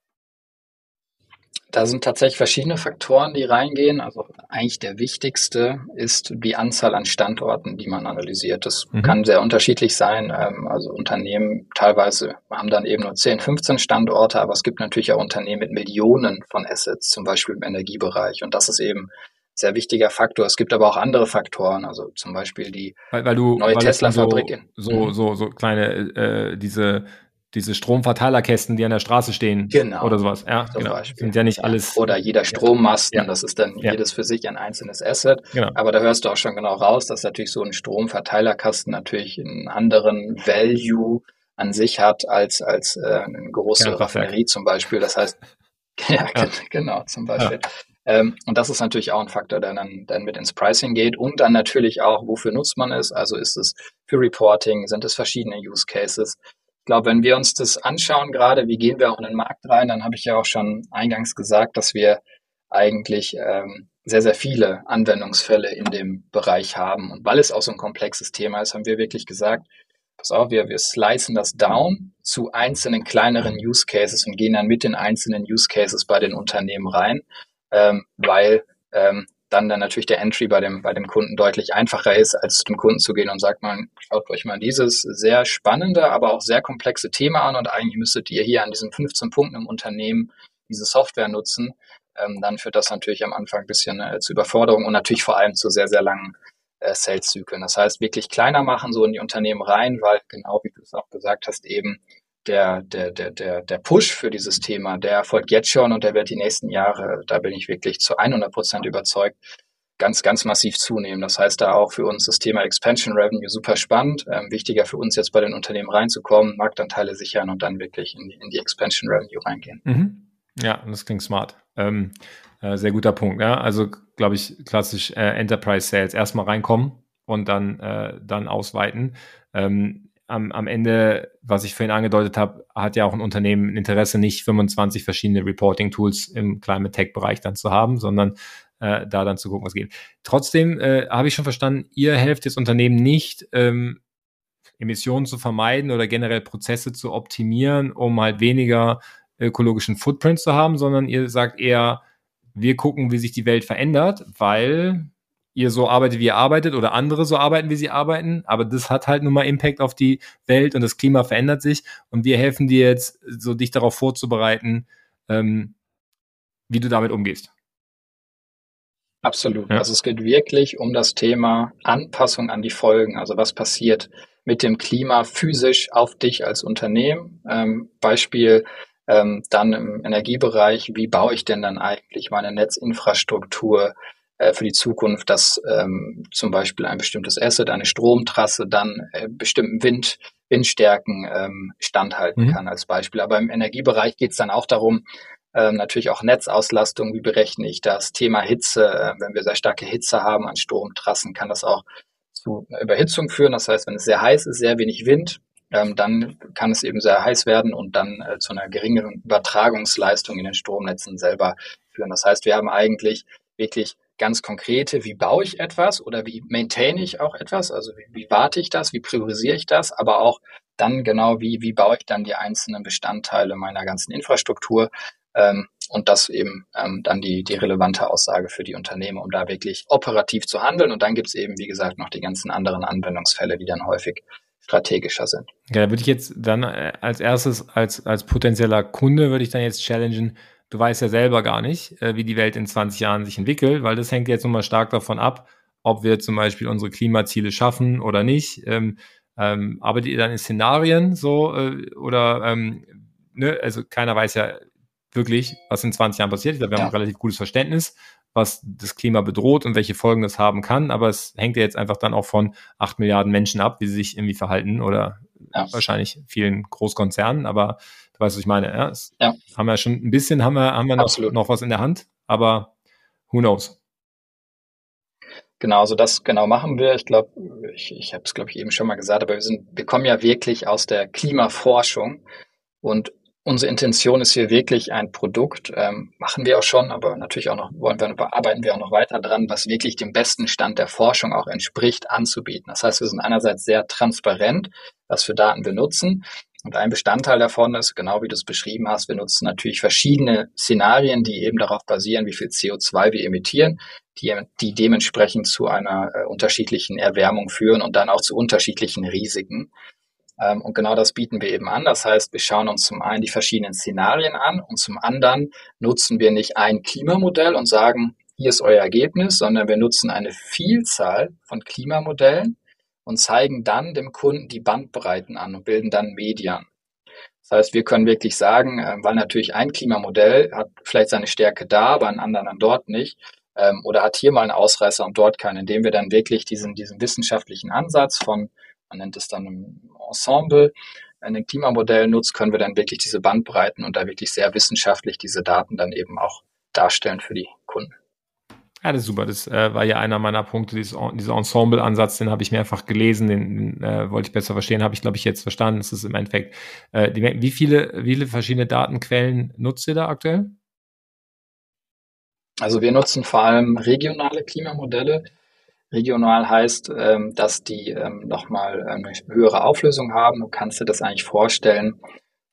Da sind tatsächlich verschiedene Faktoren, die reingehen. Also eigentlich der wichtigste ist die Anzahl an Standorten, die man analysiert. Das mhm. kann sehr unterschiedlich sein. Ähm, also Unternehmen teilweise haben dann eben nur 10, 15 Standorte, aber es gibt natürlich auch Unternehmen mit Millionen von Assets, zum Beispiel im Energiebereich. Und das ist eben sehr wichtiger Faktor. Es gibt aber auch andere Faktoren, also zum Beispiel die weil, weil du, neue Tesla-Fabrik. So, so, mhm. so, so kleine, äh, diese diese Stromverteilerkästen, die an der Straße stehen genau, oder sowas. Ja, zum genau. Beispiel. Sind ja nicht alles. Oder jeder Strommasten, ja. das ist dann ja. jedes für sich ein einzelnes Asset. Genau. Aber da hörst du auch schon genau raus, dass natürlich so ein Stromverteilerkasten natürlich einen anderen Value an sich hat als, als äh, eine große Raffinerie zum Beispiel. Das heißt, ja, ja. genau, zum Beispiel. Ähm, und das ist natürlich auch ein Faktor, der dann, dann mit ins Pricing geht und dann natürlich auch, wofür nutzt man es? Also ist es für Reporting, sind es verschiedene Use Cases? Ich glaube, wenn wir uns das anschauen, gerade wie gehen wir auch in den Markt rein, dann habe ich ja auch schon eingangs gesagt, dass wir eigentlich ähm, sehr, sehr viele Anwendungsfälle in dem Bereich haben. Und weil es auch so ein komplexes Thema ist, haben wir wirklich gesagt, pass auf, wir, wir slicen das down zu einzelnen kleineren Use Cases und gehen dann mit den einzelnen Use Cases bei den Unternehmen rein, ähm, weil ähm, dann dann natürlich der Entry bei dem, bei dem Kunden deutlich einfacher ist, als zu dem Kunden zu gehen und sagt man, schaut euch mal dieses sehr spannende, aber auch sehr komplexe Thema an und eigentlich müsstet ihr hier an diesen 15 Punkten im Unternehmen diese Software nutzen. Ähm, dann führt das natürlich am Anfang ein bisschen äh, zu Überforderung und natürlich vor allem zu sehr, sehr langen äh, Sales-Zyklen. Das heißt, wirklich kleiner machen, so in die Unternehmen rein, weil genau wie du es auch gesagt hast, eben der, der, der, der, der Push für dieses Thema, der erfolgt jetzt schon und der wird die nächsten Jahre, da bin ich wirklich zu 100 Prozent überzeugt, ganz, ganz massiv zunehmen. Das heißt da auch für uns das Thema Expansion Revenue super spannend. Ähm, wichtiger für uns jetzt bei den Unternehmen reinzukommen, Marktanteile sichern und dann wirklich in die, in die Expansion Revenue reingehen. Mhm. Ja, das klingt smart. Ähm, äh, sehr guter Punkt. Ja? Also, glaube ich, klassisch äh, Enterprise Sales erstmal reinkommen und dann, äh, dann ausweiten. Ähm, am, am Ende, was ich vorhin angedeutet habe, hat ja auch ein Unternehmen ein Interesse, nicht 25 verschiedene Reporting-Tools im Climate Tech-Bereich dann zu haben, sondern äh, da dann zu gucken, was geht. Trotzdem äh, habe ich schon verstanden, ihr helft jetzt Unternehmen nicht, ähm, Emissionen zu vermeiden oder generell Prozesse zu optimieren, um halt weniger ökologischen Footprint zu haben, sondern ihr sagt eher, wir gucken, wie sich die Welt verändert, weil ihr so arbeitet, wie ihr arbeitet oder andere so arbeiten, wie sie arbeiten. Aber das hat halt nun mal Impact auf die Welt und das Klima verändert sich. Und wir helfen dir jetzt, so dich darauf vorzubereiten, ähm, wie du damit umgehst. Absolut. Ja. Also es geht wirklich um das Thema Anpassung an die Folgen. Also was passiert mit dem Klima physisch auf dich als Unternehmen? Ähm, Beispiel ähm, dann im Energiebereich, wie baue ich denn dann eigentlich meine Netzinfrastruktur für die Zukunft, dass ähm, zum Beispiel ein bestimmtes Asset, eine Stromtrasse dann äh, bestimmten Wind, Windstärken ähm, standhalten mhm. kann als Beispiel. Aber im Energiebereich geht es dann auch darum, ähm, natürlich auch Netzauslastung, wie berechne ich das? Thema Hitze, äh, wenn wir sehr starke Hitze haben an Stromtrassen, kann das auch zu Überhitzung führen. Das heißt, wenn es sehr heiß ist, sehr wenig Wind, ähm, dann kann es eben sehr heiß werden und dann äh, zu einer geringeren Übertragungsleistung in den Stromnetzen selber führen. Das heißt, wir haben eigentlich wirklich ganz konkrete, wie baue ich etwas oder wie maintaine ich auch etwas, also wie, wie warte ich das, wie priorisiere ich das, aber auch dann genau, wie, wie baue ich dann die einzelnen Bestandteile meiner ganzen Infrastruktur, ähm, und das eben ähm, dann die, die relevante Aussage für die Unternehmen, um da wirklich operativ zu handeln. Und dann gibt es eben, wie gesagt, noch die ganzen anderen Anwendungsfälle, die dann häufig strategischer sind. Ja, da würde ich jetzt dann äh, als erstes, als, als potenzieller Kunde, würde ich dann jetzt challengen, du weißt ja selber gar nicht, äh, wie die Welt in 20 Jahren sich entwickelt, weil das hängt jetzt nochmal stark davon ab, ob wir zum Beispiel unsere Klimaziele schaffen oder nicht. Ähm, ähm, arbeitet ihr dann in Szenarien so äh, oder ähm, ne, also keiner weiß ja wirklich, was in 20 Jahren passiert. Ich glaube, wir ja. haben ein relativ gutes Verständnis, was das Klima bedroht und welche Folgen das haben kann. Aber es hängt ja jetzt einfach dann auch von 8 Milliarden Menschen ab, wie sie sich irgendwie verhalten oder ja. wahrscheinlich vielen Großkonzernen. Aber du weißt, was ich meine. Ja, ja. haben wir schon ein bisschen, haben wir, haben wir noch, noch was in der Hand, aber who knows? Genau, also das genau machen wir. Ich glaube, ich, ich habe es, glaube ich, eben schon mal gesagt, aber wir sind, wir kommen ja wirklich aus der Klimaforschung und Unsere Intention ist hier wirklich ein Produkt, ähm, machen wir auch schon, aber natürlich auch noch, wollen wir, arbeiten wir auch noch weiter dran, was wirklich dem besten Stand der Forschung auch entspricht, anzubieten. Das heißt, wir sind einerseits sehr transparent, was für Daten wir nutzen. Und ein Bestandteil davon ist, genau wie du es beschrieben hast, wir nutzen natürlich verschiedene Szenarien, die eben darauf basieren, wie viel CO2 wir emittieren, die, die dementsprechend zu einer äh, unterschiedlichen Erwärmung führen und dann auch zu unterschiedlichen Risiken. Ähm, und genau das bieten wir eben an. Das heißt, wir schauen uns zum einen die verschiedenen Szenarien an und zum anderen nutzen wir nicht ein Klimamodell und sagen, hier ist euer Ergebnis, sondern wir nutzen eine Vielzahl von Klimamodellen und zeigen dann dem Kunden die Bandbreiten an und bilden dann Medien. Das heißt, wir können wirklich sagen, äh, weil natürlich ein Klimamodell hat vielleicht seine Stärke da, aber ein anderen dann dort nicht, ähm, oder hat hier mal einen Ausreißer und dort keinen, indem wir dann wirklich diesen, diesen wissenschaftlichen Ansatz von man nennt es dann im Ensemble, ein Klimamodell nutzt, können wir dann wirklich diese Bandbreiten und da wirklich sehr wissenschaftlich diese Daten dann eben auch darstellen für die Kunden. Ja, das ist super. Das äh, war ja einer meiner Punkte, dieses, dieser Ensemble-Ansatz, den habe ich mehrfach gelesen, den, den äh, wollte ich besser verstehen, habe ich, glaube ich, jetzt verstanden. Das ist im Endeffekt, äh, die, wie, viele, wie viele verschiedene Datenquellen nutzt ihr da aktuell? Also wir nutzen vor allem regionale Klimamodelle. Regional heißt, ähm, dass die ähm, nochmal eine höhere Auflösung haben. Du kannst dir das eigentlich vorstellen,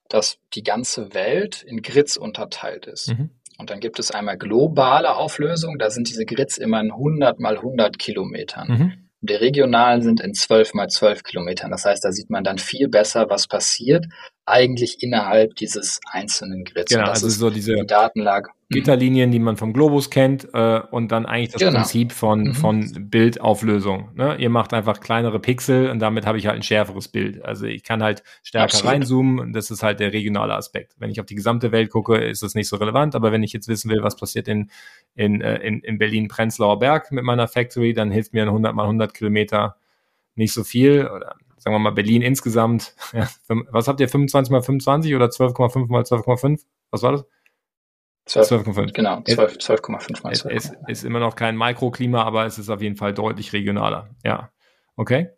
dass die ganze Welt in Grids unterteilt ist. Mhm. Und dann gibt es einmal globale Auflösung, da sind diese Grids immer in 100 mal 100 Kilometern. Mhm. Die regionalen sind in 12 mal 12 Kilometern. Das heißt, da sieht man dann viel besser, was passiert, eigentlich innerhalb dieses einzelnen Grids. Genau, also so diese die Datenlage. Mhm. Gitterlinien, die man vom Globus kennt, äh, und dann eigentlich das genau. Prinzip von, mhm. von Bildauflösung. Ne? Ihr macht einfach kleinere Pixel und damit habe ich halt ein schärferes Bild. Also ich kann halt stärker Absolut. reinzoomen und das ist halt der regionale Aspekt. Wenn ich auf die gesamte Welt gucke, ist das nicht so relevant, aber wenn ich jetzt wissen will, was passiert in, in, äh, in, in Berlin-Prenzlauer Berg mit meiner Factory, dann hilft mir ein 100 mal 100 Kilometer nicht so viel oder sagen wir mal Berlin insgesamt. Ja, was habt ihr, 25 mal 25 oder 12,5 mal 12,5? Was war das? 12,5. Genau, 12,5 12, mal 12. Es ist, ist immer noch kein Mikroklima, aber es ist auf jeden Fall deutlich regionaler. Ja, okay.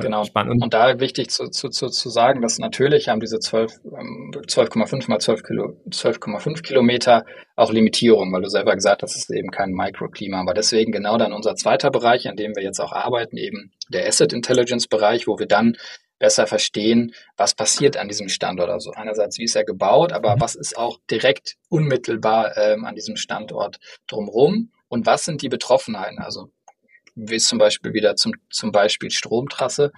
Genau. Spannend. Und, da wichtig zu, zu, zu, zu sagen, dass natürlich haben diese 12,5 ähm, mal 12 Kilo, 12,5 Kilometer auch Limitierung, weil du selber gesagt hast, es ist eben kein Mikroklima. Aber deswegen genau dann unser zweiter Bereich, an dem wir jetzt auch arbeiten, eben der Asset Intelligence Bereich, wo wir dann besser verstehen, was passiert an diesem Standort. Also einerseits, wie ist er gebaut, aber mhm. was ist auch direkt unmittelbar ähm, an diesem Standort drumherum und was sind die Betroffenheiten? Also wie zum Beispiel wieder zum, zum Beispiel Stromtrasse.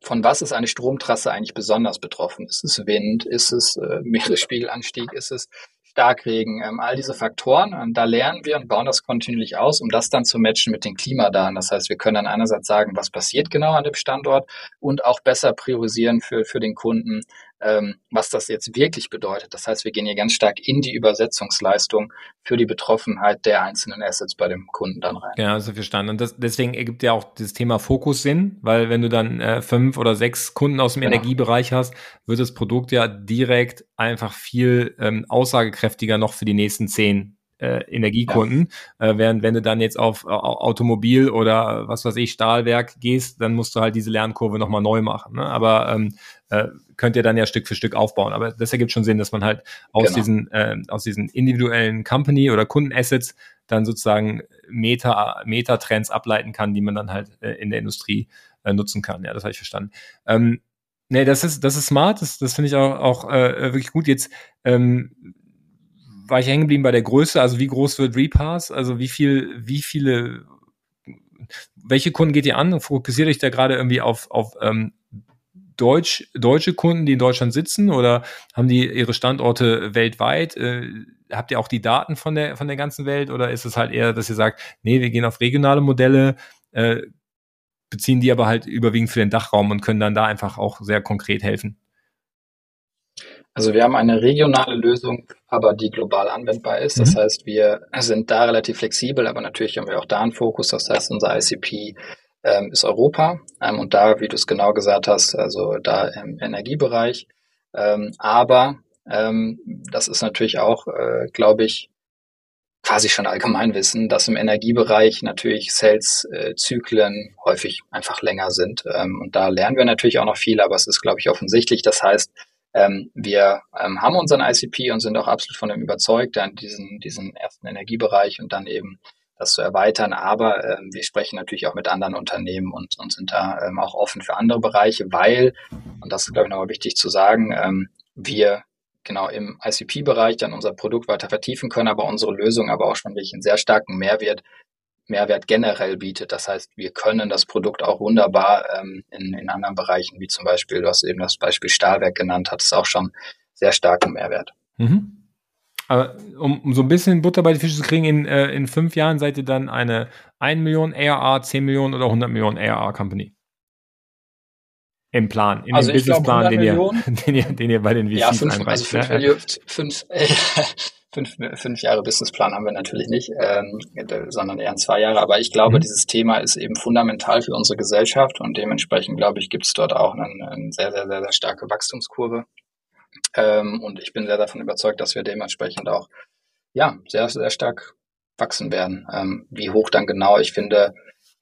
Von was ist eine Stromtrasse eigentlich besonders betroffen? Ist es Wind? Ist es äh, Meeresspiegelanstieg? Ist es Starkregen? Ähm, all diese Faktoren. Und da lernen wir und bauen das kontinuierlich aus, um das dann zu matchen mit den Klimadaten. Das heißt, wir können dann einerseits sagen, was passiert genau an dem Standort und auch besser priorisieren für, für den Kunden, ähm, was das jetzt wirklich bedeutet. Das heißt, wir gehen hier ganz stark in die Übersetzungsleistung für die Betroffenheit der einzelnen Assets bei dem Kunden dann rein. Ja, also verstanden. Und das, deswegen ergibt ja auch das Thema Fokus Sinn, weil wenn du dann äh, fünf oder sechs Kunden aus dem genau. Energiebereich hast, wird das Produkt ja direkt einfach viel ähm, aussagekräftiger noch für die nächsten zehn äh, Energiekunden. Ja. Äh, während wenn du dann jetzt auf äh, Automobil oder was weiß ich, Stahlwerk gehst, dann musst du halt diese Lernkurve nochmal neu machen. Ne? Aber ähm, äh, könnt ihr dann ja Stück für Stück aufbauen. Aber das ergibt schon Sinn, dass man halt aus genau. diesen, äh, aus diesen individuellen Company- oder Kundenassets dann sozusagen Meta, Meta-Trends ableiten kann, die man dann halt äh, in der Industrie äh, nutzen kann. Ja, das habe ich verstanden. Ähm, nee, das ist, das ist smart, das, das finde ich auch, auch äh, wirklich gut. Jetzt ähm, war ich hängen geblieben bei der Größe, also wie groß wird Repass, also wie viel, wie viele, welche Kunden geht ihr an? Fokussiert euch da gerade irgendwie auf, auf ähm, Deutsch, deutsche Kunden, die in Deutschland sitzen oder haben die ihre Standorte weltweit? Äh, habt ihr auch die Daten von der, von der ganzen Welt oder ist es halt eher, dass ihr sagt, nee, wir gehen auf regionale Modelle, äh, beziehen die aber halt überwiegend für den Dachraum und können dann da einfach auch sehr konkret helfen? Also wir haben eine regionale Lösung, aber die global anwendbar ist. Das mhm. heißt, wir sind da relativ flexibel, aber natürlich haben wir auch da einen Fokus. Das heißt, unser ICP ähm, ist Europa ähm, und da, wie du es genau gesagt hast, also da im Energiebereich. Ähm, aber ähm, das ist natürlich auch, äh, glaube ich, quasi schon Allgemeinwissen, dass im Energiebereich natürlich Sales-Zyklen äh, häufig einfach länger sind. Ähm, und da lernen wir natürlich auch noch viel, aber es ist, glaube ich, offensichtlich. Das heißt, ähm, wir ähm, haben unseren ICP und sind auch absolut von dem überzeugt, an diesen, diesen ersten Energiebereich und dann eben das zu erweitern. Aber ähm, wir sprechen natürlich auch mit anderen Unternehmen und, und sind da ähm, auch offen für andere Bereiche, weil, und das ist, glaube ich, nochmal wichtig zu sagen, ähm, wir genau im ICP-Bereich dann unser Produkt weiter vertiefen können, aber unsere Lösung aber auch schon wirklich einen sehr starken Mehrwert Mehrwert generell bietet. Das heißt, wir können das Produkt auch wunderbar ähm, in, in anderen Bereichen, wie zum Beispiel, du hast eben das Beispiel Stahlwerk genannt, hat es auch schon sehr starken Mehrwert. Mhm. Aber um, um so ein bisschen Butter bei die Fische zu kriegen, in, äh, in fünf Jahren seid ihr dann eine 1 Million ARR, 10 Millionen oder 100 Millionen ARR Company? Im Plan, in also dem Businessplan, den ihr, den, ihr, den ihr bei den VCs ja, fünf, einreicht. Also fünf, ne? fünf, fünf, fünf Jahre Businessplan haben wir natürlich nicht, ähm, sondern eher in zwei Jahre. Aber ich glaube, mhm. dieses Thema ist eben fundamental für unsere Gesellschaft und dementsprechend, glaube ich, gibt es dort auch eine, eine sehr, sehr, sehr, sehr starke Wachstumskurve. Ähm, und ich bin sehr davon überzeugt, dass wir dementsprechend auch ja sehr, sehr stark wachsen werden. Ähm, wie hoch dann genau, ich finde,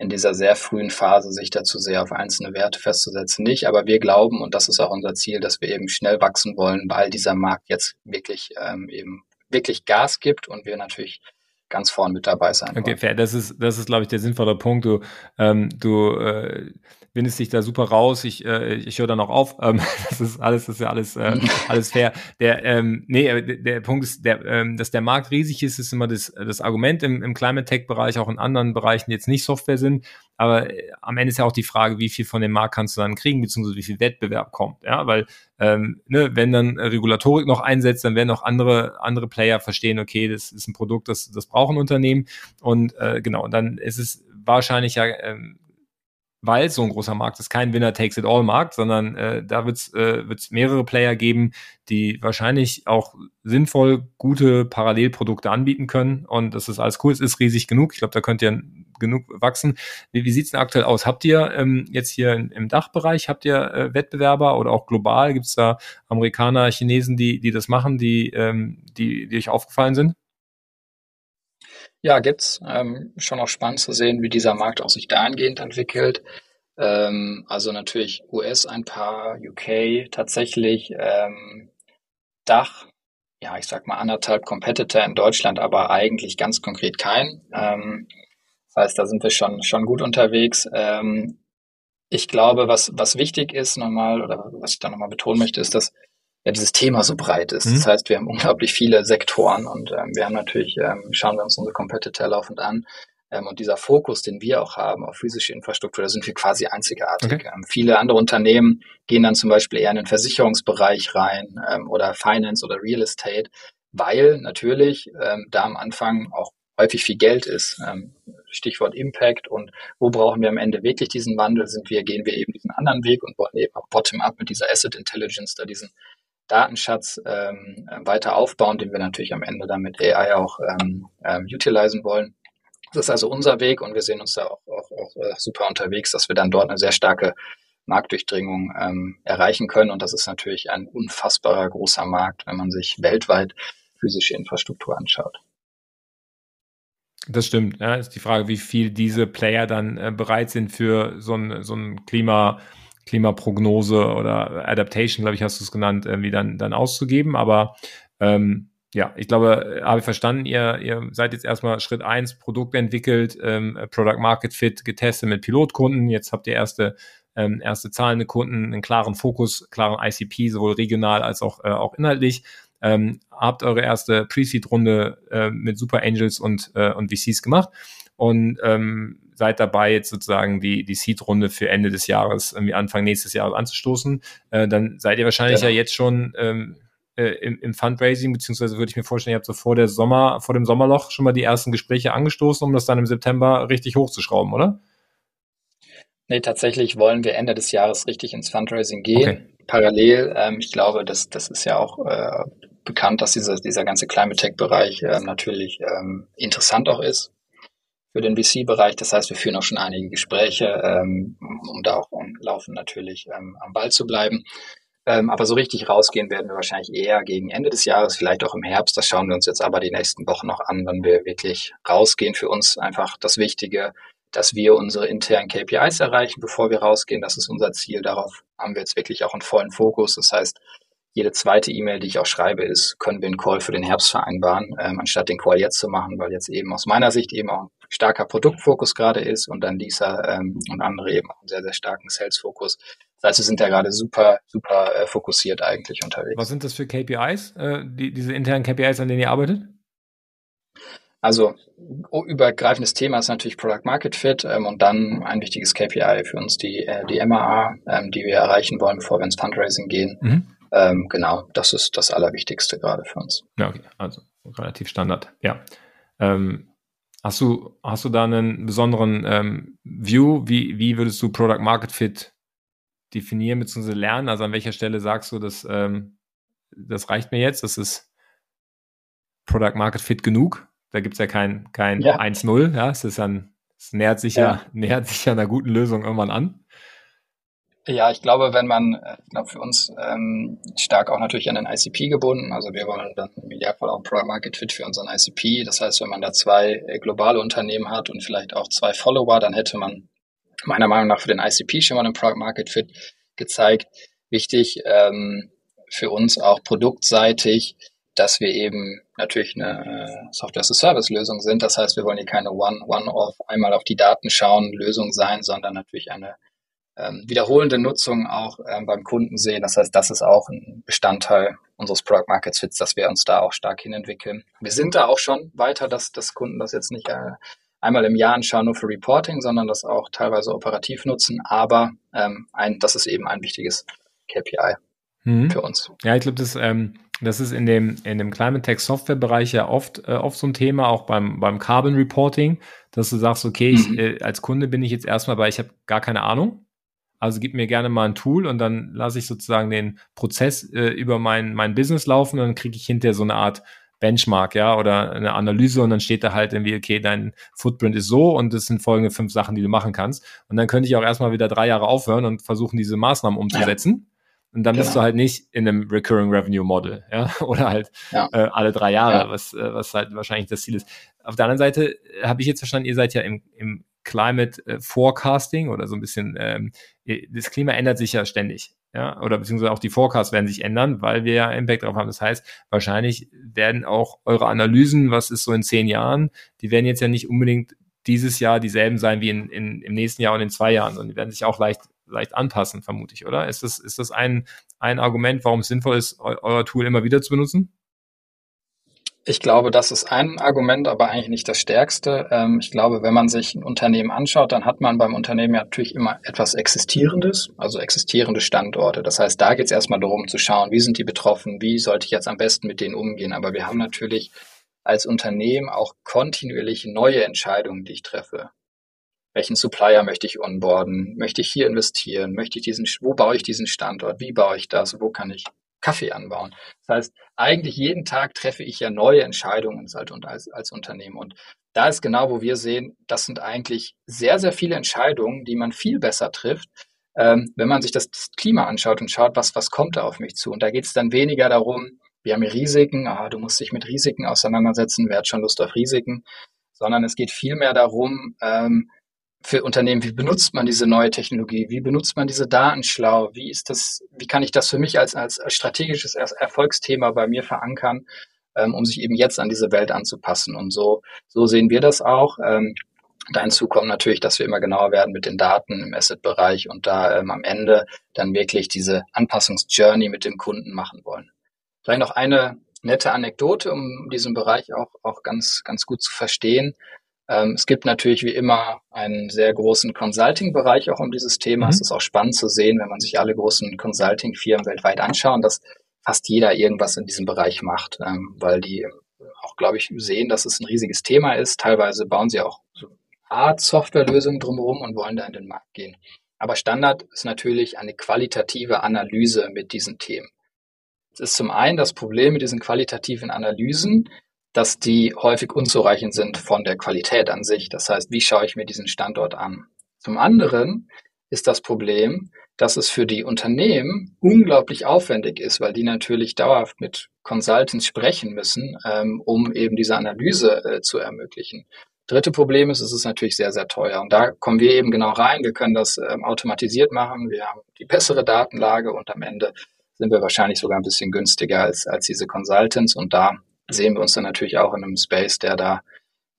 in dieser sehr frühen Phase sich dazu sehr auf einzelne Werte festzusetzen, nicht. Aber wir glauben, und das ist auch unser Ziel, dass wir eben schnell wachsen wollen, weil dieser Markt jetzt wirklich ähm, eben wirklich Gas gibt und wir natürlich ganz vorn mit dabei sein. Okay, fair. Das ist, das ist, glaube ich, der sinnvolle Punkt. Du, ähm, du äh, windest dich da super raus. Ich, äh, ich höre dann auch auf. Ähm, das ist alles, das ist ja alles, äh, alles fair. Der, ähm, nee, der, der Punkt ist, der, ähm, dass der Markt riesig ist, ist immer das, das Argument im, im Climate Tech Bereich, auch in anderen Bereichen, die jetzt nicht Software sind. Aber äh, am Ende ist ja auch die Frage, wie viel von dem Markt kannst du dann kriegen, beziehungsweise wie viel Wettbewerb kommt. Ja, weil ähm, ne, wenn dann Regulatorik noch einsetzt, dann werden auch andere, andere Player verstehen, okay, das ist ein Produkt, das, das brauchen Unternehmen. Und äh, genau, dann ist es wahrscheinlich ja ähm, weil so ein großer Markt ist, kein Winner-Takes-it-all-Markt, sondern äh, da wird es äh, wird's mehrere Player geben, die wahrscheinlich auch sinnvoll gute Parallelprodukte anbieten können. Und das ist alles cool, es ist riesig genug. Ich glaube, da könnt ihr genug wachsen. Wie, wie sieht es denn aktuell aus? Habt ihr ähm, jetzt hier im Dachbereich, habt ihr äh, Wettbewerber oder auch global? Gibt es da Amerikaner, Chinesen, die, die das machen, die, ähm, die, die euch aufgefallen sind? Ja, gibt's. Ähm, schon auch spannend zu sehen, wie dieser Markt auch sich dahingehend entwickelt. Ähm, also natürlich US ein paar, UK tatsächlich, ähm, Dach, ja, ich sag mal anderthalb Competitor in Deutschland, aber eigentlich ganz konkret kein. Ähm, das heißt, da sind wir schon, schon gut unterwegs. Ähm, ich glaube, was, was wichtig ist nochmal, oder was ich da nochmal betonen möchte, ist, dass ja dieses Thema so breit ist. Mhm. Das heißt, wir haben unglaublich viele Sektoren und ähm, wir haben natürlich, ähm, schauen wir uns unsere Competitor laufend an. Ähm, und dieser Fokus, den wir auch haben auf physische Infrastruktur, da sind wir quasi einzigartig. Okay. Ähm, viele andere Unternehmen gehen dann zum Beispiel eher in den Versicherungsbereich rein ähm, oder Finance oder Real Estate, weil natürlich ähm, da am Anfang auch häufig viel Geld ist. Ähm, Stichwort Impact und wo brauchen wir am Ende wirklich diesen Wandel? Sind wir, gehen wir eben diesen anderen Weg und wollen eben auch bottom-up mit dieser Asset Intelligence da diesen Datenschatz ähm, weiter aufbauen, den wir natürlich am Ende dann mit AI auch ähm, ähm, utilisieren wollen. Das ist also unser Weg und wir sehen uns da auch, auch, auch äh, super unterwegs, dass wir dann dort eine sehr starke Marktdurchdringung ähm, erreichen können. Und das ist natürlich ein unfassbarer großer Markt, wenn man sich weltweit physische Infrastruktur anschaut. Das stimmt. Ja, ist die Frage, wie viel diese Player dann äh, bereit sind für so ein, so ein Klima, Klimaprognose oder Adaptation, glaube ich, hast du es genannt, irgendwie dann, dann auszugeben. Aber ähm, ja, ich glaube, habe ich verstanden, ihr, ihr seid jetzt erstmal Schritt eins Produkt entwickelt, ähm, Product Market Fit getestet mit Pilotkunden. Jetzt habt ihr erste, ähm, erste zahlende Kunden, einen klaren Fokus, klaren ICP, sowohl regional als auch, äh, auch inhaltlich. Ähm, habt eure erste Pre-Seed-Runde äh, mit Super Angels und, äh, und VCs gemacht und ähm, seid dabei, jetzt sozusagen die, die Seed-Runde für Ende des Jahres, irgendwie Anfang nächstes Jahres anzustoßen. Äh, dann seid ihr wahrscheinlich genau. ja jetzt schon ähm, äh, im, im Fundraising, beziehungsweise würde ich mir vorstellen, ihr habt so vor der Sommer, vor dem Sommerloch schon mal die ersten Gespräche angestoßen, um das dann im September richtig hochzuschrauben, oder? Nee, tatsächlich wollen wir Ende des Jahres richtig ins Fundraising gehen. Okay. Parallel, ähm, ich glaube, das, das ist ja auch äh, bekannt, dass dieser, dieser ganze Climate Tech-Bereich äh, natürlich ähm, interessant auch ist für den VC-Bereich. Das heißt, wir führen auch schon einige Gespräche, ähm, um da auch laufend natürlich ähm, am Ball zu bleiben. Ähm, aber so richtig rausgehen werden wir wahrscheinlich eher gegen Ende des Jahres, vielleicht auch im Herbst. Das schauen wir uns jetzt aber die nächsten Wochen noch an, wenn wir wirklich rausgehen. Für uns einfach das Wichtige, dass wir unsere internen KPIs erreichen, bevor wir rausgehen. Das ist unser Ziel. Darauf haben wir jetzt wirklich auch einen vollen Fokus. Das heißt, jede zweite E-Mail, die ich auch schreibe, ist, können wir einen Call für den Herbst vereinbaren, ähm, anstatt den Call jetzt zu machen, weil jetzt eben aus meiner Sicht eben auch ein starker Produktfokus gerade ist und dann Lisa ähm, und andere eben auch einen sehr, sehr starken Sales-Fokus. Das heißt, wir sind ja gerade super, super äh, fokussiert eigentlich unterwegs. Was sind das für KPIs, äh, die, diese internen KPIs, an denen ihr arbeitet? Also übergreifendes Thema ist natürlich Product Market Fit ähm, und dann ein wichtiges KPI für uns die, äh, die MAA, ähm, die wir erreichen wollen, bevor wir ins Fundraising gehen. Mhm. Ähm, genau, das ist das Allerwichtigste gerade für uns. Ja, okay, also relativ Standard, ja. Ähm, hast du, hast du da einen besonderen ähm, View? Wie, wie würdest du Product Market Fit definieren bzw. lernen? Also an welcher Stelle sagst du, dass ähm, das reicht mir jetzt, das ist Product Market Fit genug? Da gibt es ja kein, kein ja. 1-0, ja. Es ist dann, es nähert sich ja. ja, nähert sich ja einer guten Lösung irgendwann an. Ja, ich glaube, wenn man, äh, ich glaube für uns ähm, stark auch natürlich an den ICP gebunden. Also wir wollen dann im Idealfall auch Product Market Fit für unseren ICP. Das heißt, wenn man da zwei äh, globale Unternehmen hat und vielleicht auch zwei Follower, dann hätte man meiner Meinung nach für den ICP schon mal einen Product Market Fit gezeigt. Wichtig ähm, für uns auch produktseitig, dass wir eben natürlich eine äh, Software-as-a-Service-Lösung sind. Das heißt, wir wollen hier keine One-Off, einmal auf die Daten schauen Lösung sein, sondern natürlich eine ähm, wiederholende Nutzung auch ähm, beim Kunden sehen. Das heißt, das ist auch ein Bestandteil unseres Product Market Fits, dass wir uns da auch stark hinentwickeln. Wir sind da auch schon weiter, dass, dass Kunden das jetzt nicht äh, einmal im Jahr anschauen nur für Reporting, sondern das auch teilweise operativ nutzen. Aber ähm, ein, das ist eben ein wichtiges KPI. mhm. für uns. Ja, ich glaube, das, ähm, das ist in dem, in dem Climate Tech Software Bereich ja oft, äh, oft so ein Thema, auch beim, beim Carbon Reporting, dass du sagst, okay, ich, mhm. äh, als Kunde bin ich jetzt erstmal, weil ich habe gar keine Ahnung. Also gib mir gerne mal ein Tool und dann lasse ich sozusagen den Prozess äh, über mein, mein Business laufen und dann kriege ich hinterher so eine Art Benchmark, ja, oder eine Analyse und dann steht da halt irgendwie, okay, dein Footprint ist so und das sind folgende fünf Sachen, die du machen kannst. Und dann könnte ich auch erstmal wieder drei Jahre aufhören und versuchen, diese Maßnahmen umzusetzen. Ja. Und dann genau. bist du halt nicht in einem Recurring Revenue Model, ja, oder halt ja. äh, alle drei Jahre, ja. was, äh, was halt wahrscheinlich das Ziel ist. Auf der anderen Seite habe ich jetzt verstanden, ihr seid ja im, im Climate äh, Forecasting oder so ein bisschen, ähm, das Klima ändert sich ja ständig ja, oder beziehungsweise auch die Forecasts werden sich ändern, weil wir ja Impact drauf haben. Das heißt, wahrscheinlich werden auch eure Analysen, was ist so in zehn Jahren, die werden jetzt ja nicht unbedingt dieses Jahr dieselben sein wie in, in, im nächsten Jahr und in zwei Jahren, sondern die werden sich auch leicht, leicht anpassen, vermute ich, oder? Ist das, ist das ein, ein Argument, warum es sinnvoll ist, eu euer Tool immer wieder zu benutzen? Ich glaube, das ist ein Argument, aber eigentlich nicht das stärkste. Ähm, ich glaube, wenn man sich ein Unternehmen anschaut, dann hat man beim Unternehmen ja natürlich immer etwas Existierendes, also existierende Standorte. Das heißt, da geht es erstmal darum zu schauen, wie sind die betroffen, wie sollte ich jetzt am besten mit denen umgehen. Aber wir haben natürlich als Unternehmen auch kontinuierlich neue Entscheidungen, die ich treffe. Welchen Supplier möchte ich onboarden? Möchte ich hier investieren? Möchte ich diesen, wo baue ich diesen Standort? Wie baue ich das? Wo kann ich Kaffee anbauen. Das heißt, eigentlich jeden Tag treffe ich ja neue Entscheidungen als, als Unternehmen. Und da ist genau, wo wir sehen, das sind eigentlich sehr, sehr viele Entscheidungen, die man viel besser trifft, ähm, wenn man sich das Klima anschaut und schaut, was, was kommt da auf mich zu. Und da geht es dann weniger darum, wir haben Risiken, ah, du musst dich mit Risiken auseinandersetzen, wer hat schon Lust auf Risiken, sondern es geht vielmehr darum, ähm, für Unternehmen, wie benutzt man diese neue Technologie, wie benutzt man diese Daten schlau, wie ist das, wie kann ich das für mich als, als strategisches Erfolgsthema bei mir verankern, ähm, um sich eben jetzt an diese Welt anzupassen. Und so, so sehen wir das auch. Ähm, da hinzu kommt natürlich, dass wir immer genauer werden mit den Daten im Asset-Bereich und da ähm, am Ende dann wirklich diese Anpassungsjourney mit dem Kunden machen wollen. Vielleicht noch eine nette Anekdote, um diesen Bereich auch, auch ganz, ganz gut zu verstehen. Ähm, es gibt natürlich wie immer einen sehr großen Consulting-Bereich auch um dieses Thema. Mhm. Es ist auch spannend zu sehen, wenn man sich alle großen Consulting-Firmen weltweit anschaut, dass fast jeder irgendwas in diesem Bereich macht, ähm, weil die auch, glaube ich, sehen, dass es ein riesiges Thema ist. Teilweise bauen sie auch so Art Softwarelösungen drumherum und wollen da in den Markt gehen. Aber Standard ist natürlich eine qualitative Analyse mit diesen Themen. Es ist zum einen das Problem mit diesen qualitativen Analysen, dass die häufig unzureichend sind von der Qualität an sich. Das heißt, wie schaue ich mir diesen Standort an? Zum anderen ist das Problem, dass es für die Unternehmen unglaublich aufwendig ist, weil die natürlich dauerhaft mit Consultants sprechen müssen, ähm, um eben diese Analyse äh, zu ermöglichen. Dritte Problem ist, es ist natürlich sehr, sehr teuer. Und da kommen wir eben genau rein. Wir können das ähm, automatisiert machen. Wir haben die bessere Datenlage und am Ende sind wir wahrscheinlich sogar ein bisschen günstiger als, als diese Consultants. Und da sehen wir uns dann natürlich auch in einem Space, der da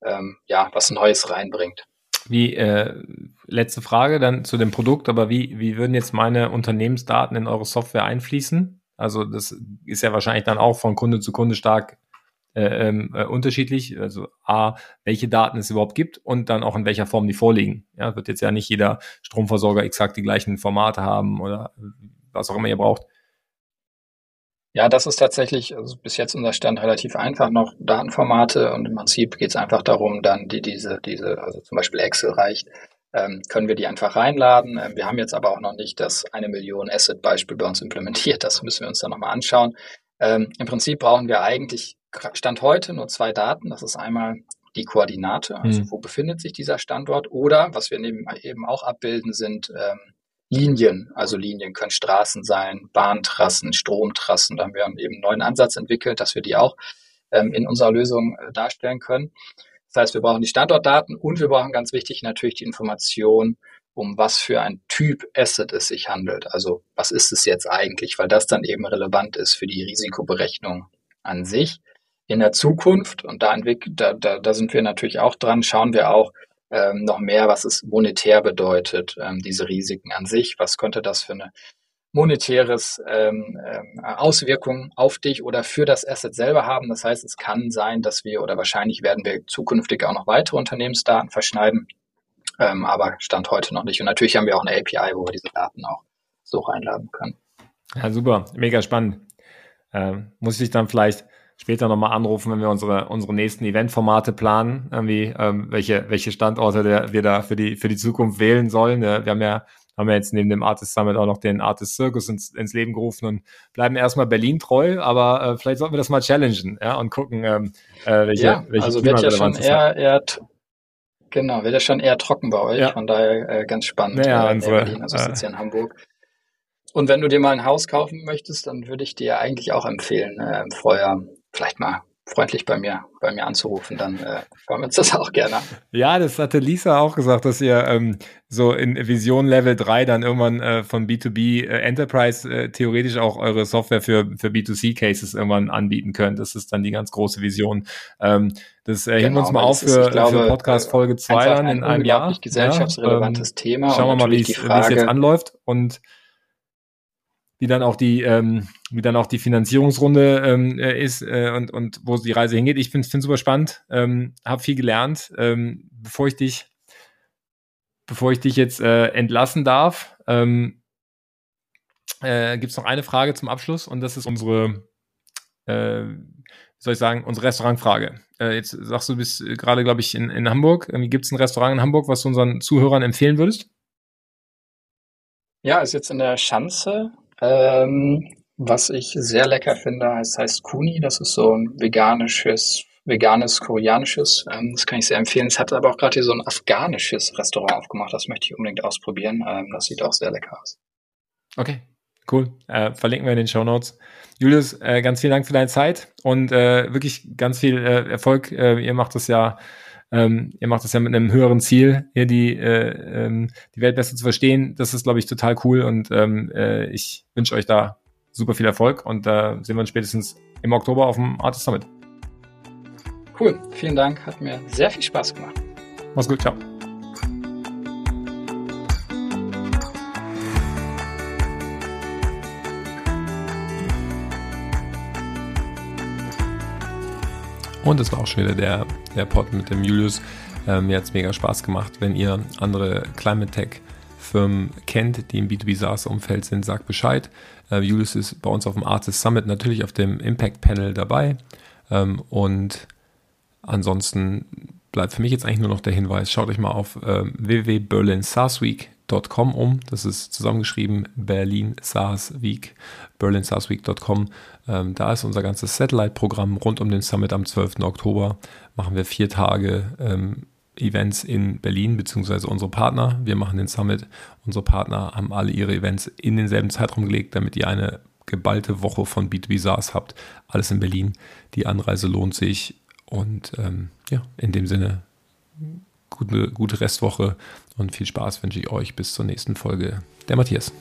ähm, ja was Neues reinbringt. Wie äh, letzte Frage dann zu dem Produkt, aber wie, wie würden jetzt meine Unternehmensdaten in eure Software einfließen? Also das ist ja wahrscheinlich dann auch von Kunde zu Kunde stark äh, ähm, äh, unterschiedlich. Also A, welche Daten es überhaupt gibt und dann auch in welcher Form die vorliegen. Ja, wird jetzt ja nicht jeder Stromversorger exakt die gleichen Formate haben oder was auch immer ihr braucht. Ja, das ist tatsächlich also bis jetzt unser Stand relativ einfach noch Datenformate und im Prinzip geht es einfach darum, dann die diese diese also zum Beispiel Excel reicht, ähm, können wir die einfach reinladen. Ähm, wir haben jetzt aber auch noch nicht das eine Million Asset Beispiel bei uns implementiert. Das müssen wir uns dann nochmal anschauen. Ähm, Im Prinzip brauchen wir eigentlich Stand heute nur zwei Daten. Das ist einmal die Koordinate, also mhm. wo befindet sich dieser Standort, oder was wir neben, eben auch abbilden, sind ähm, Linien. Also Linien können Straßen sein, Bahntrassen, Stromtrassen. Da haben wir eben einen neuen Ansatz entwickelt, dass wir die auch ähm, in unserer Lösung äh, darstellen können. Das heißt, wir brauchen die Standortdaten und wir brauchen ganz wichtig natürlich die Information, um was für ein Typ Asset es sich handelt. Also was ist es jetzt eigentlich, weil das dann eben relevant ist für die Risikoberechnung an sich. In der Zukunft, und da, entwickelt, da, da, da sind wir natürlich auch dran, schauen wir auch, ähm, noch mehr, was es monetär bedeutet, ähm, diese Risiken an sich. Was könnte das für eine monetäres ähm, ähm, Auswirkung auf dich oder für das Asset selber haben. Das heißt, es kann sein, dass wir oder wahrscheinlich werden wir zukünftig auch noch weitere Unternehmensdaten verschneiden, ähm, aber Stand heute noch nicht. Und natürlich haben wir auch eine API, wo wir diese Daten auch so reinladen können. Ja, super, mega spannend. Ähm, muss ich dann vielleicht später nochmal anrufen, wenn wir unsere, unsere nächsten Eventformate planen, irgendwie, ähm, welche, welche Standorte der, wir da für die, für die Zukunft wählen sollen. Wir haben ja, haben ja jetzt neben dem Artist Summit auch noch den Artist Circus ins, ins Leben gerufen und bleiben erstmal Berlin treu, aber äh, vielleicht sollten wir das mal challengen, ja, und gucken, ähm, äh, welche, ja, welche also wird ja schon eher, eher Genau, wird ja schon eher trocken bei euch, ja. von daher äh, ganz spannend. Naja, äh, unsere, Berlin, also ich sitze hier in Hamburg. Und wenn du dir mal ein Haus kaufen möchtest, dann würde ich dir eigentlich auch empfehlen, äh, vorher vielleicht mal freundlich bei mir, bei mir anzurufen, dann äh, hören wir uns das auch gerne. Ja, das hatte Lisa auch gesagt, dass ihr ähm, so in Vision Level 3 dann irgendwann äh, von B2B äh, Enterprise äh, theoretisch auch eure Software für, für B2C Cases irgendwann anbieten könnt. Das ist dann die ganz große Vision. Ähm, das äh, genau, wir uns mal auf für, für Podcast Folge 2 dann in einem Jahr. gesellschaftsrelevantes ja, ähm, Thema. Schauen wir mal, wie es jetzt anläuft und wie dann auch die, ähm, wie dann auch die Finanzierungsrunde ähm, äh, ist äh, und, und wo die Reise hingeht. Ich finde es super spannend, ähm, habe viel gelernt. Ähm, bevor ich dich, bevor ich dich jetzt äh, entlassen darf, ähm, äh, gibt es noch eine Frage zum Abschluss und das ist unsere, äh, soll ich sagen, unsere Restaurantfrage. Äh, jetzt sagst du, du bist gerade, glaube ich, in, in Hamburg. Gibt es ein Restaurant in Hamburg, was du unseren Zuhörern empfehlen würdest? Ja, ist jetzt in der Schanze ähm, was ich sehr lecker finde, heißt, heißt Kuni. Das ist so ein veganisches, veganes, koreanisches. Ähm, das kann ich sehr empfehlen. Es hat aber auch gerade hier so ein afghanisches Restaurant aufgemacht. Das möchte ich unbedingt ausprobieren. Ähm, das sieht auch sehr lecker aus. Okay, cool. Äh, verlinken wir in den Show Notes. Julius, äh, ganz vielen Dank für deine Zeit und äh, wirklich ganz viel äh, Erfolg. Äh, ihr macht das ja ähm, ihr macht das ja mit einem höheren Ziel, hier die, äh, ähm, die Welt besser zu verstehen. Das ist, glaube ich, total cool und ähm, äh, ich wünsche euch da super viel Erfolg und da äh, sehen wir uns spätestens im Oktober auf dem Artist Summit. Cool, vielen Dank, hat mir sehr viel Spaß gemacht. Mach's gut, ciao. Und das war auch schon wieder der, der Pod mit dem Julius. Ähm, mir hat es mega Spaß gemacht. Wenn ihr andere Climate Tech Firmen kennt, die im B2B SaaS-Umfeld sind, sagt Bescheid. Äh, Julius ist bei uns auf dem Artist Summit natürlich auf dem Impact Panel dabei. Ähm, und ansonsten bleibt für mich jetzt eigentlich nur noch der Hinweis, schaut euch mal auf äh, www.berlinsaarsweek berlinsaarsweek.com um. Das ist zusammengeschrieben Berlin SaaS Week, berlinsaarsweek.com. Ähm, da ist unser ganzes Satellite-Programm rund um den Summit am 12. Oktober. Machen wir vier Tage ähm, Events in Berlin, beziehungsweise unsere Partner. Wir machen den Summit. Unsere Partner haben alle ihre Events in denselben Zeitraum gelegt, damit ihr eine geballte Woche von B2B SaaS habt. Alles in Berlin. Die Anreise lohnt sich. Und ähm, ja, in dem Sinne gute, gute Restwoche und viel Spaß wünsche ich euch bis zur nächsten Folge. Der Matthias.